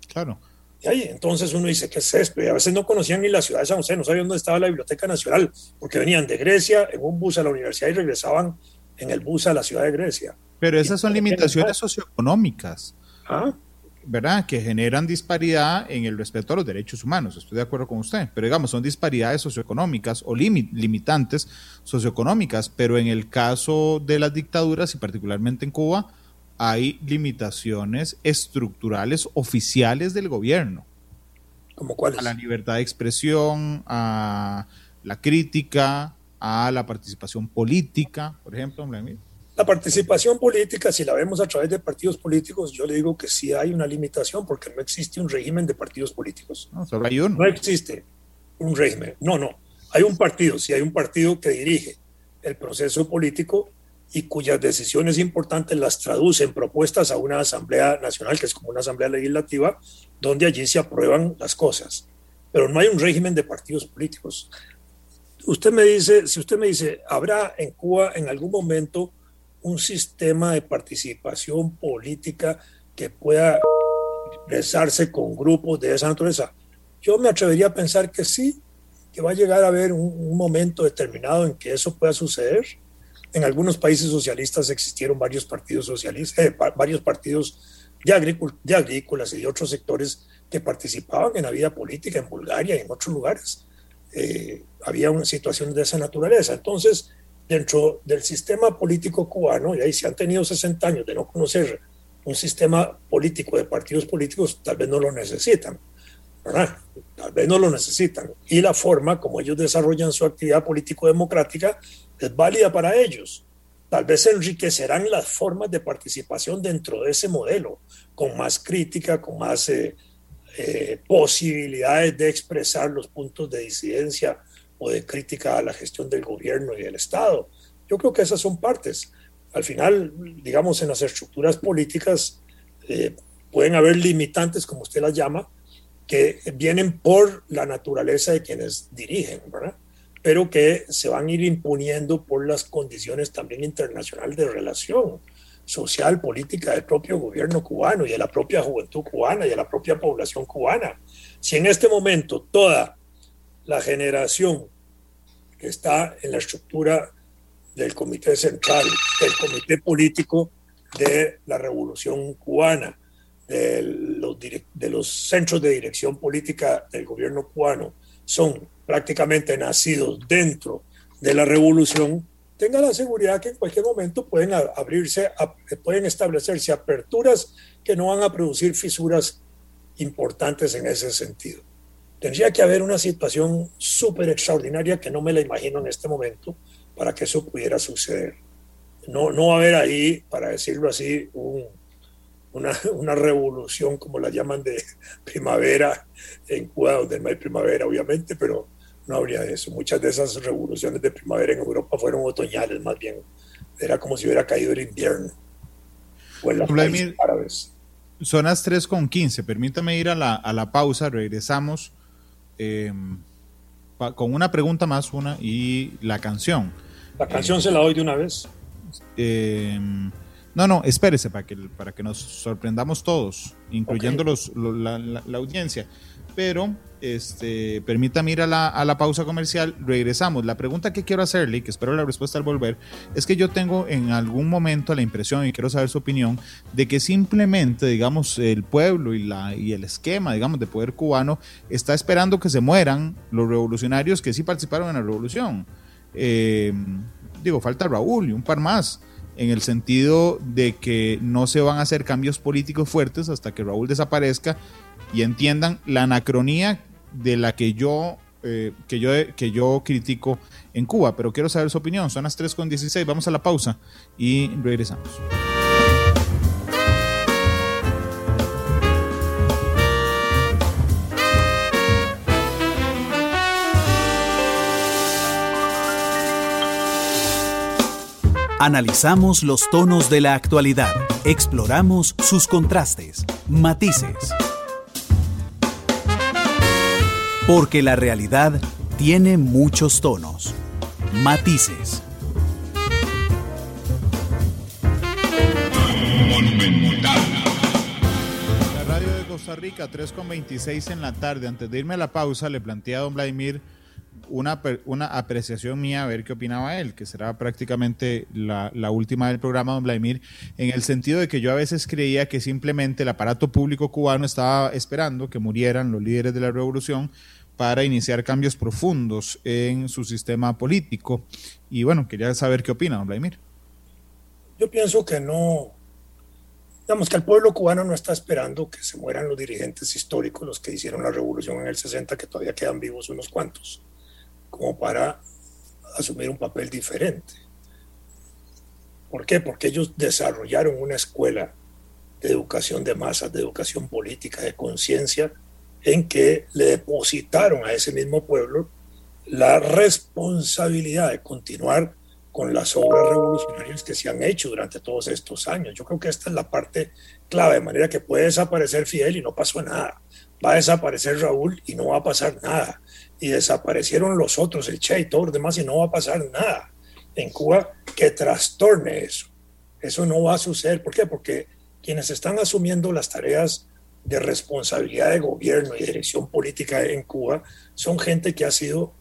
Claro. Y ahí, entonces uno dice, ¿qué es esto? Y a veces no conocían ni la ciudad de San José, no sabían dónde estaba la Biblioteca Nacional, porque venían de Grecia en un bus a la universidad y regresaban en el bus a la ciudad de Grecia. Pero esas son limitaciones socioeconómicas. ¿Ah? ¿Verdad? Que generan disparidad en el respeto a los derechos humanos. Estoy de acuerdo con usted. Pero digamos, son disparidades socioeconómicas o limitantes socioeconómicas. Pero en el caso de las dictaduras y particularmente en Cuba, hay limitaciones estructurales oficiales del gobierno. ¿Como cuáles? A la libertad de expresión, a la crítica, a la participación política, por ejemplo. La participación política, si la vemos a través de partidos políticos, yo le digo que sí hay una limitación porque no existe un régimen de partidos políticos. No, solo hay uno. No existe un régimen. No, no. Hay un partido, sí hay un partido que dirige el proceso político y cuyas decisiones importantes las traduce en propuestas a una Asamblea Nacional, que es como una Asamblea Legislativa, donde allí se aprueban las cosas. Pero no hay un régimen de partidos políticos. Usted me dice, si usted me dice, ¿habrá en Cuba en algún momento un sistema de participación política que pueda expresarse con grupos de esa naturaleza? Yo me atrevería a pensar que sí, que va a llegar a haber un, momento determinado en que eso pueda suceder. En algunos países socialistas existieron varios partidos socialistas, eh, varios partidos de, de agrícolas y de otros sectores que participaban en la vida política en Bulgaria y en otros lugares. Eh, había una situación de esa naturaleza. Entonces, dentro del sistema político cubano, y ahí se han tenido 60 años de no conocer un sistema político de partidos políticos, tal vez no lo necesitan. Tal vez no lo necesitan. Y la forma como ellos desarrollan su actividad político-democrática es válida para ellos. Tal vez enriquecerán las formas de participación dentro de ese modelo, con más crítica, con más eh, eh, posibilidades de expresar los puntos de disidencia o de crítica a la gestión del gobierno y del Estado. Yo creo que esas son partes. Al final, digamos, en las estructuras políticas eh, pueden haber limitantes, como usted las llama, que vienen por la naturaleza de quienes dirigen, ¿verdad? pero que se van a ir imponiendo por las condiciones también internacionales de relación social, política del propio gobierno cubano y de la propia juventud cubana y de la propia población cubana. Si en este momento toda la generación que está en la estructura del Comité Central, del Comité Político de la Revolución Cubana, de los, centros de dirección política del gobierno cubano, son prácticamente nacidos dentro de la revolución, tenga la seguridad que en cualquier momento pueden abrirse, pueden establecerse aperturas que no van a producir fisuras importantes en ese sentido. Tendría que haber una situación súper extraordinaria que no me la imagino en este momento para que eso pudiera suceder. No, no va a haber ahí, para decirlo así, una, una, revolución como la llaman de primavera en Cuba, donde no hay primavera, obviamente, pero no habría eso. Muchas de esas revoluciones de primavera en Europa fueron otoñales, más bien. Era como si hubiera caído el invierno. O en las árabes. Son las 3.15. Permítame ir a la, a la pausa. Regresamos Em, con una pregunta más, una, y la canción. La canción se la doy de una vez. Em, no, no, espérese para que, para que nos sorprendamos todos, incluyendo los, la, la, audiencia. Pero este, permítame ir a la, a la, pausa comercial, regresamos. La pregunta que quiero hacerle, y que espero la respuesta al volver, es que yo tengo en algún momento la impresión, y quiero saber su opinión, de que simplemente, digamos, el pueblo y, la, y el esquema, digamos, de poder cubano está esperando que se mueran los revolucionarios que sí participaron en la revolución. Eh, digo, falta Raúl y un par más en el sentido de que no se van a hacer cambios políticos fuertes hasta que Raúl desaparezca y entiendan la anacronía de la que yo, eh, que yo, que yo critico en Cuba, pero quiero saber su opinión. Son las 3.16, vamos a la pausa y regresamos. Analizamos los tonos de la actualidad, exploramos sus contrastes, matices porque la realidad tiene muchos tonos, matices. La radio de Costa Rica, 3.26 en la tarde. Antes de irme a la pausa, le planteé a don Vladimir una, una apreciación mía, a ver qué opinaba él, que será prácticamente la, la, última del programa, don Vladimir, en el sentido de que yo a veces creía que simplemente el aparato público cubano estaba esperando que murieran los líderes de la revolución para iniciar cambios profundos en su sistema político. Y bueno, quería saber qué opina, don Vladimir. Yo pienso que no, digamos que el pueblo cubano no está esperando que se mueran los dirigentes históricos, los que hicieron la revolución en el 60, que todavía quedan vivos unos cuantos, como para asumir un papel diferente. ¿Por qué? Porque ellos desarrollaron una escuela de educación de masas, de educación política, de conciencia, en que le depositaron a ese mismo pueblo la responsabilidad de continuar con las obras revolucionarias que se han hecho durante todos estos años. Yo creo que esta es la parte clave, de manera que puede desaparecer Fidel y no pasó nada. Va a desaparecer Raúl y no va a pasar nada. Y desaparecieron los otros, el Che y todos los demás y no va a pasar nada en Cuba que trastorne eso. Eso no va a suceder. ¿Por qué? Porque quienes están asumiendo las tareas de responsabilidad de gobierno y dirección política en Cuba son gente que ha sido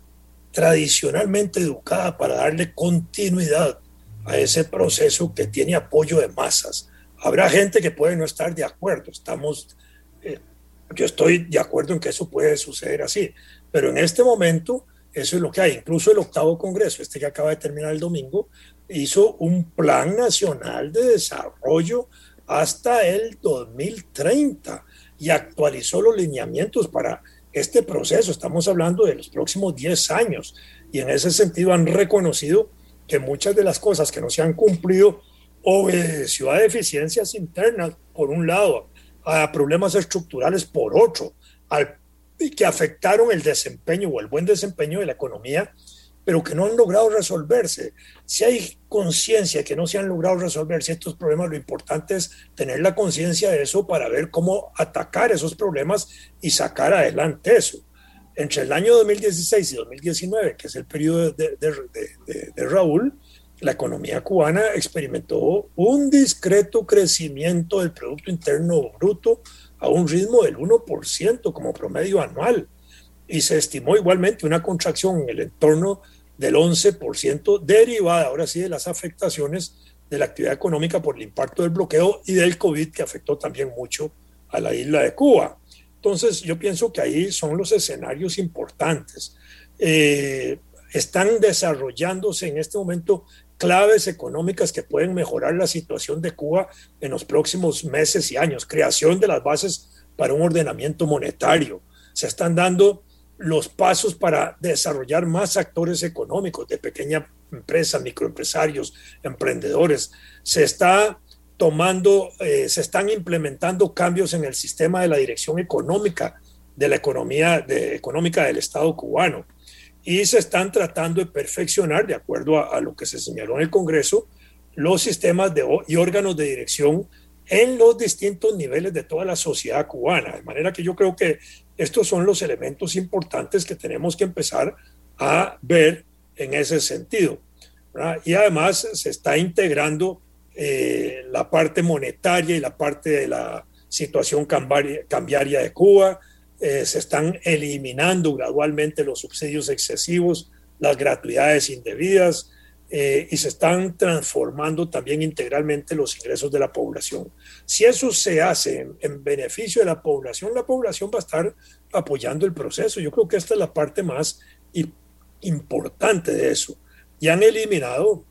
tradicionalmente educada para darle continuidad a ese proceso que tiene apoyo de masas. Habrá gente que puede no estar de acuerdo, estamos, eh, yo estoy de acuerdo en que eso puede suceder así, pero en este momento eso es lo que hay. Incluso el octavo Congreso, este que acaba de terminar el domingo, hizo un plan nacional de desarrollo hasta el 2030 y actualizó los lineamientos para este proceso. Estamos hablando de los próximos 10 años y en ese sentido han reconocido que muchas de las cosas que no se han cumplido obedeció a deficiencias internas, por un lado, a problemas estructurales, por otro, al, que afectaron el desempeño o el buen desempeño de la economía, pero que no han logrado resolverse. Si hay conciencia que no se han logrado resolverse estos problemas, lo importante es tener la conciencia de eso para ver cómo atacar esos problemas y sacar adelante eso entre el año 2016 y 2019, que es el periodo de, Raúl, la economía cubana experimentó un discreto crecimiento del Producto Interno Bruto a un ritmo del 1% como promedio anual. Y se estimó igualmente una contracción en el entorno del 11% derivada ahora sí de las afectaciones de la actividad económica por el impacto del bloqueo y del COVID que afectó también mucho a la isla de Cuba. Entonces, yo pienso que ahí son los escenarios importantes. Eh, están desarrollándose en este momento claves económicas que pueden mejorar la situación de Cuba en los próximos meses y años. Creación de las bases para un ordenamiento monetario. Se están dando los pasos para desarrollar más actores económicos de pequeña empresa, microempresarios, emprendedores. Se está tomando, eh, se están implementando cambios en el sistema de la dirección económica de la economía económica del Estado cubano y se están tratando de perfeccionar, de acuerdo a, lo que se señaló en el Congreso, los sistemas de, y órganos de dirección en los distintos niveles de toda la sociedad cubana. De manera que yo creo que estos son los elementos importantes que tenemos que empezar a ver en ese sentido. Y además se está integrando eh, la parte monetaria y la parte de la situación cambiaria de Cuba. Eh, se están eliminando gradualmente los subsidios excesivos, las gratuidades indebidas eh, y se están transformando también integralmente los ingresos de la población. Si eso se hace en, beneficio de la población, la población va a estar apoyando el proceso. Yo creo que esta es la parte más importante de eso. Y han eliminado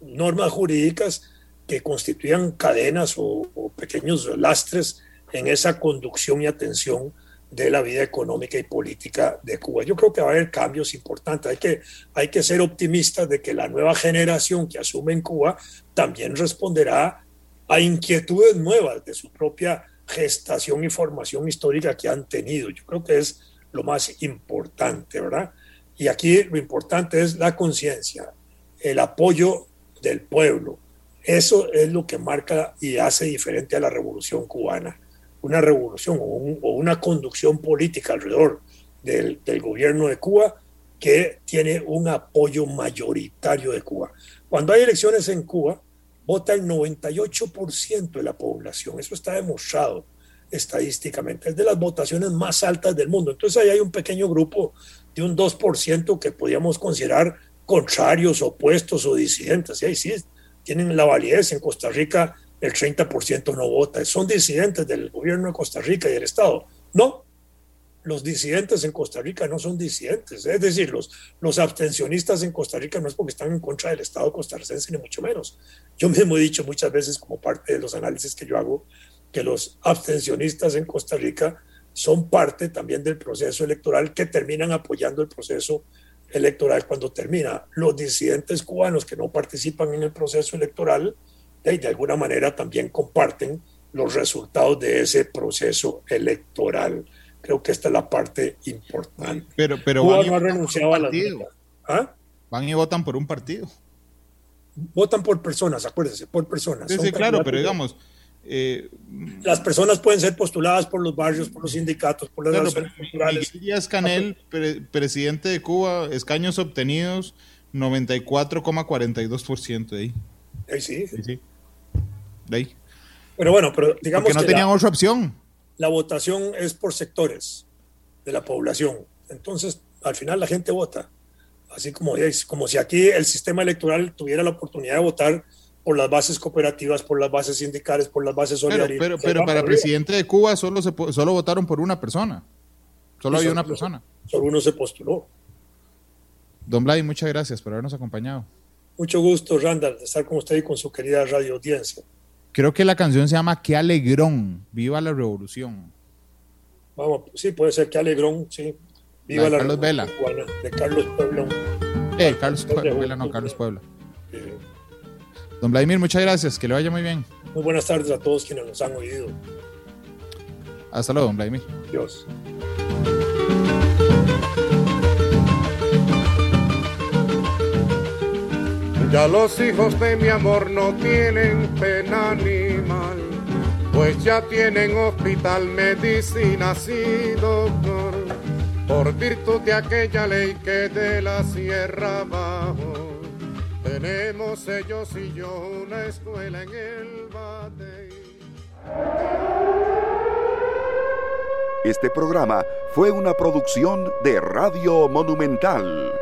normas jurídicas que constituyan cadenas o, pequeños lastres en esa conducción y atención de la vida económica y política de Cuba. Yo creo que va a haber cambios importantes. Hay que, hay que ser optimistas de que la nueva generación que asume en Cuba también responderá a inquietudes nuevas de su propia gestación y formación histórica que han tenido. Yo creo que es lo más importante, ¿verdad? Y aquí lo importante es la conciencia, el apoyo del pueblo. Eso es lo que marca y hace diferente a la revolución cubana. Una revolución o, una conducción política alrededor del, gobierno de Cuba que tiene un apoyo mayoritario de Cuba. Cuando hay elecciones en Cuba, vota el 98% de la población. Eso está demostrado estadísticamente. Es de las votaciones más altas del mundo. Entonces ahí hay un pequeño grupo de un 2% que podríamos considerar contrarios, opuestos o disidentes. Y ahí sí tienen la validez. En Costa Rica el 30% no vota. Son disidentes del gobierno de Costa Rica y del Estado. No, los disidentes en Costa Rica no son disidentes. Es decir, los, los abstencionistas en Costa Rica no es porque están en contra del Estado costarricense, ni mucho menos. Yo mismo he dicho muchas veces, como parte de los análisis que yo hago, que los abstencionistas en Costa Rica son parte también del proceso electoral que terminan apoyando el proceso electoral cuando termina. Los disidentes cubanos que no participan en el proceso electoral, de, de alguna manera también comparten los resultados de ese proceso electoral. Creo que esta es la parte importante. Pero, pero Cuba no ha renunciado a la ¿Ah? Van y votan por un partido. Votan por personas, acuérdense, por personas. Sí, sí claro, pero digamos, eh, las personas pueden ser postuladas por los barrios, por los sindicatos, por las claro, culturales. Díaz Canel, presidente de Cuba, escaños obtenidos 94,42% de ahí. Ahí sí. sí. De ahí. Pero bueno, pero digamos que no tenían otra opción. La votación es por sectores de la población. Entonces, Al final la gente vota. Así como, es, como si aquí el sistema electoral tuviera la oportunidad de votar por las bases cooperativas, por las bases sindicales, por las bases solidarias. Pero, pero, para presidente de Cuba solo, se, solo votaron por una persona. Solo había una persona. Solo uno se postuló. Don Blay, muchas gracias por habernos acompañado. Mucho gusto, Randall, de estar con usted y con su querida radio audiencia. Creo que la canción se llama Qué alegrón, viva la revolución. Vamos, sí, puede ser Qué alegrón, sí. Viva la, de Carlos Vela. de Carlos Puebla. Eh, Carlos Puebla, no, Carlos Puebla. Don Vladimir, muchas gracias, que le vaya muy bien. Muy buenas tardes a todos quienes nos han oído. Hasta luego, don Vladimir. Dios. Ya los hijos de mi amor no tienen pena ni mal, pues ya tienen hospital, medicinas y doctor, por virtud de aquella ley que de la sierra abajo tenemos ellos y yo una escuela en el bate. Este programa fue una producción de Radio Monumental.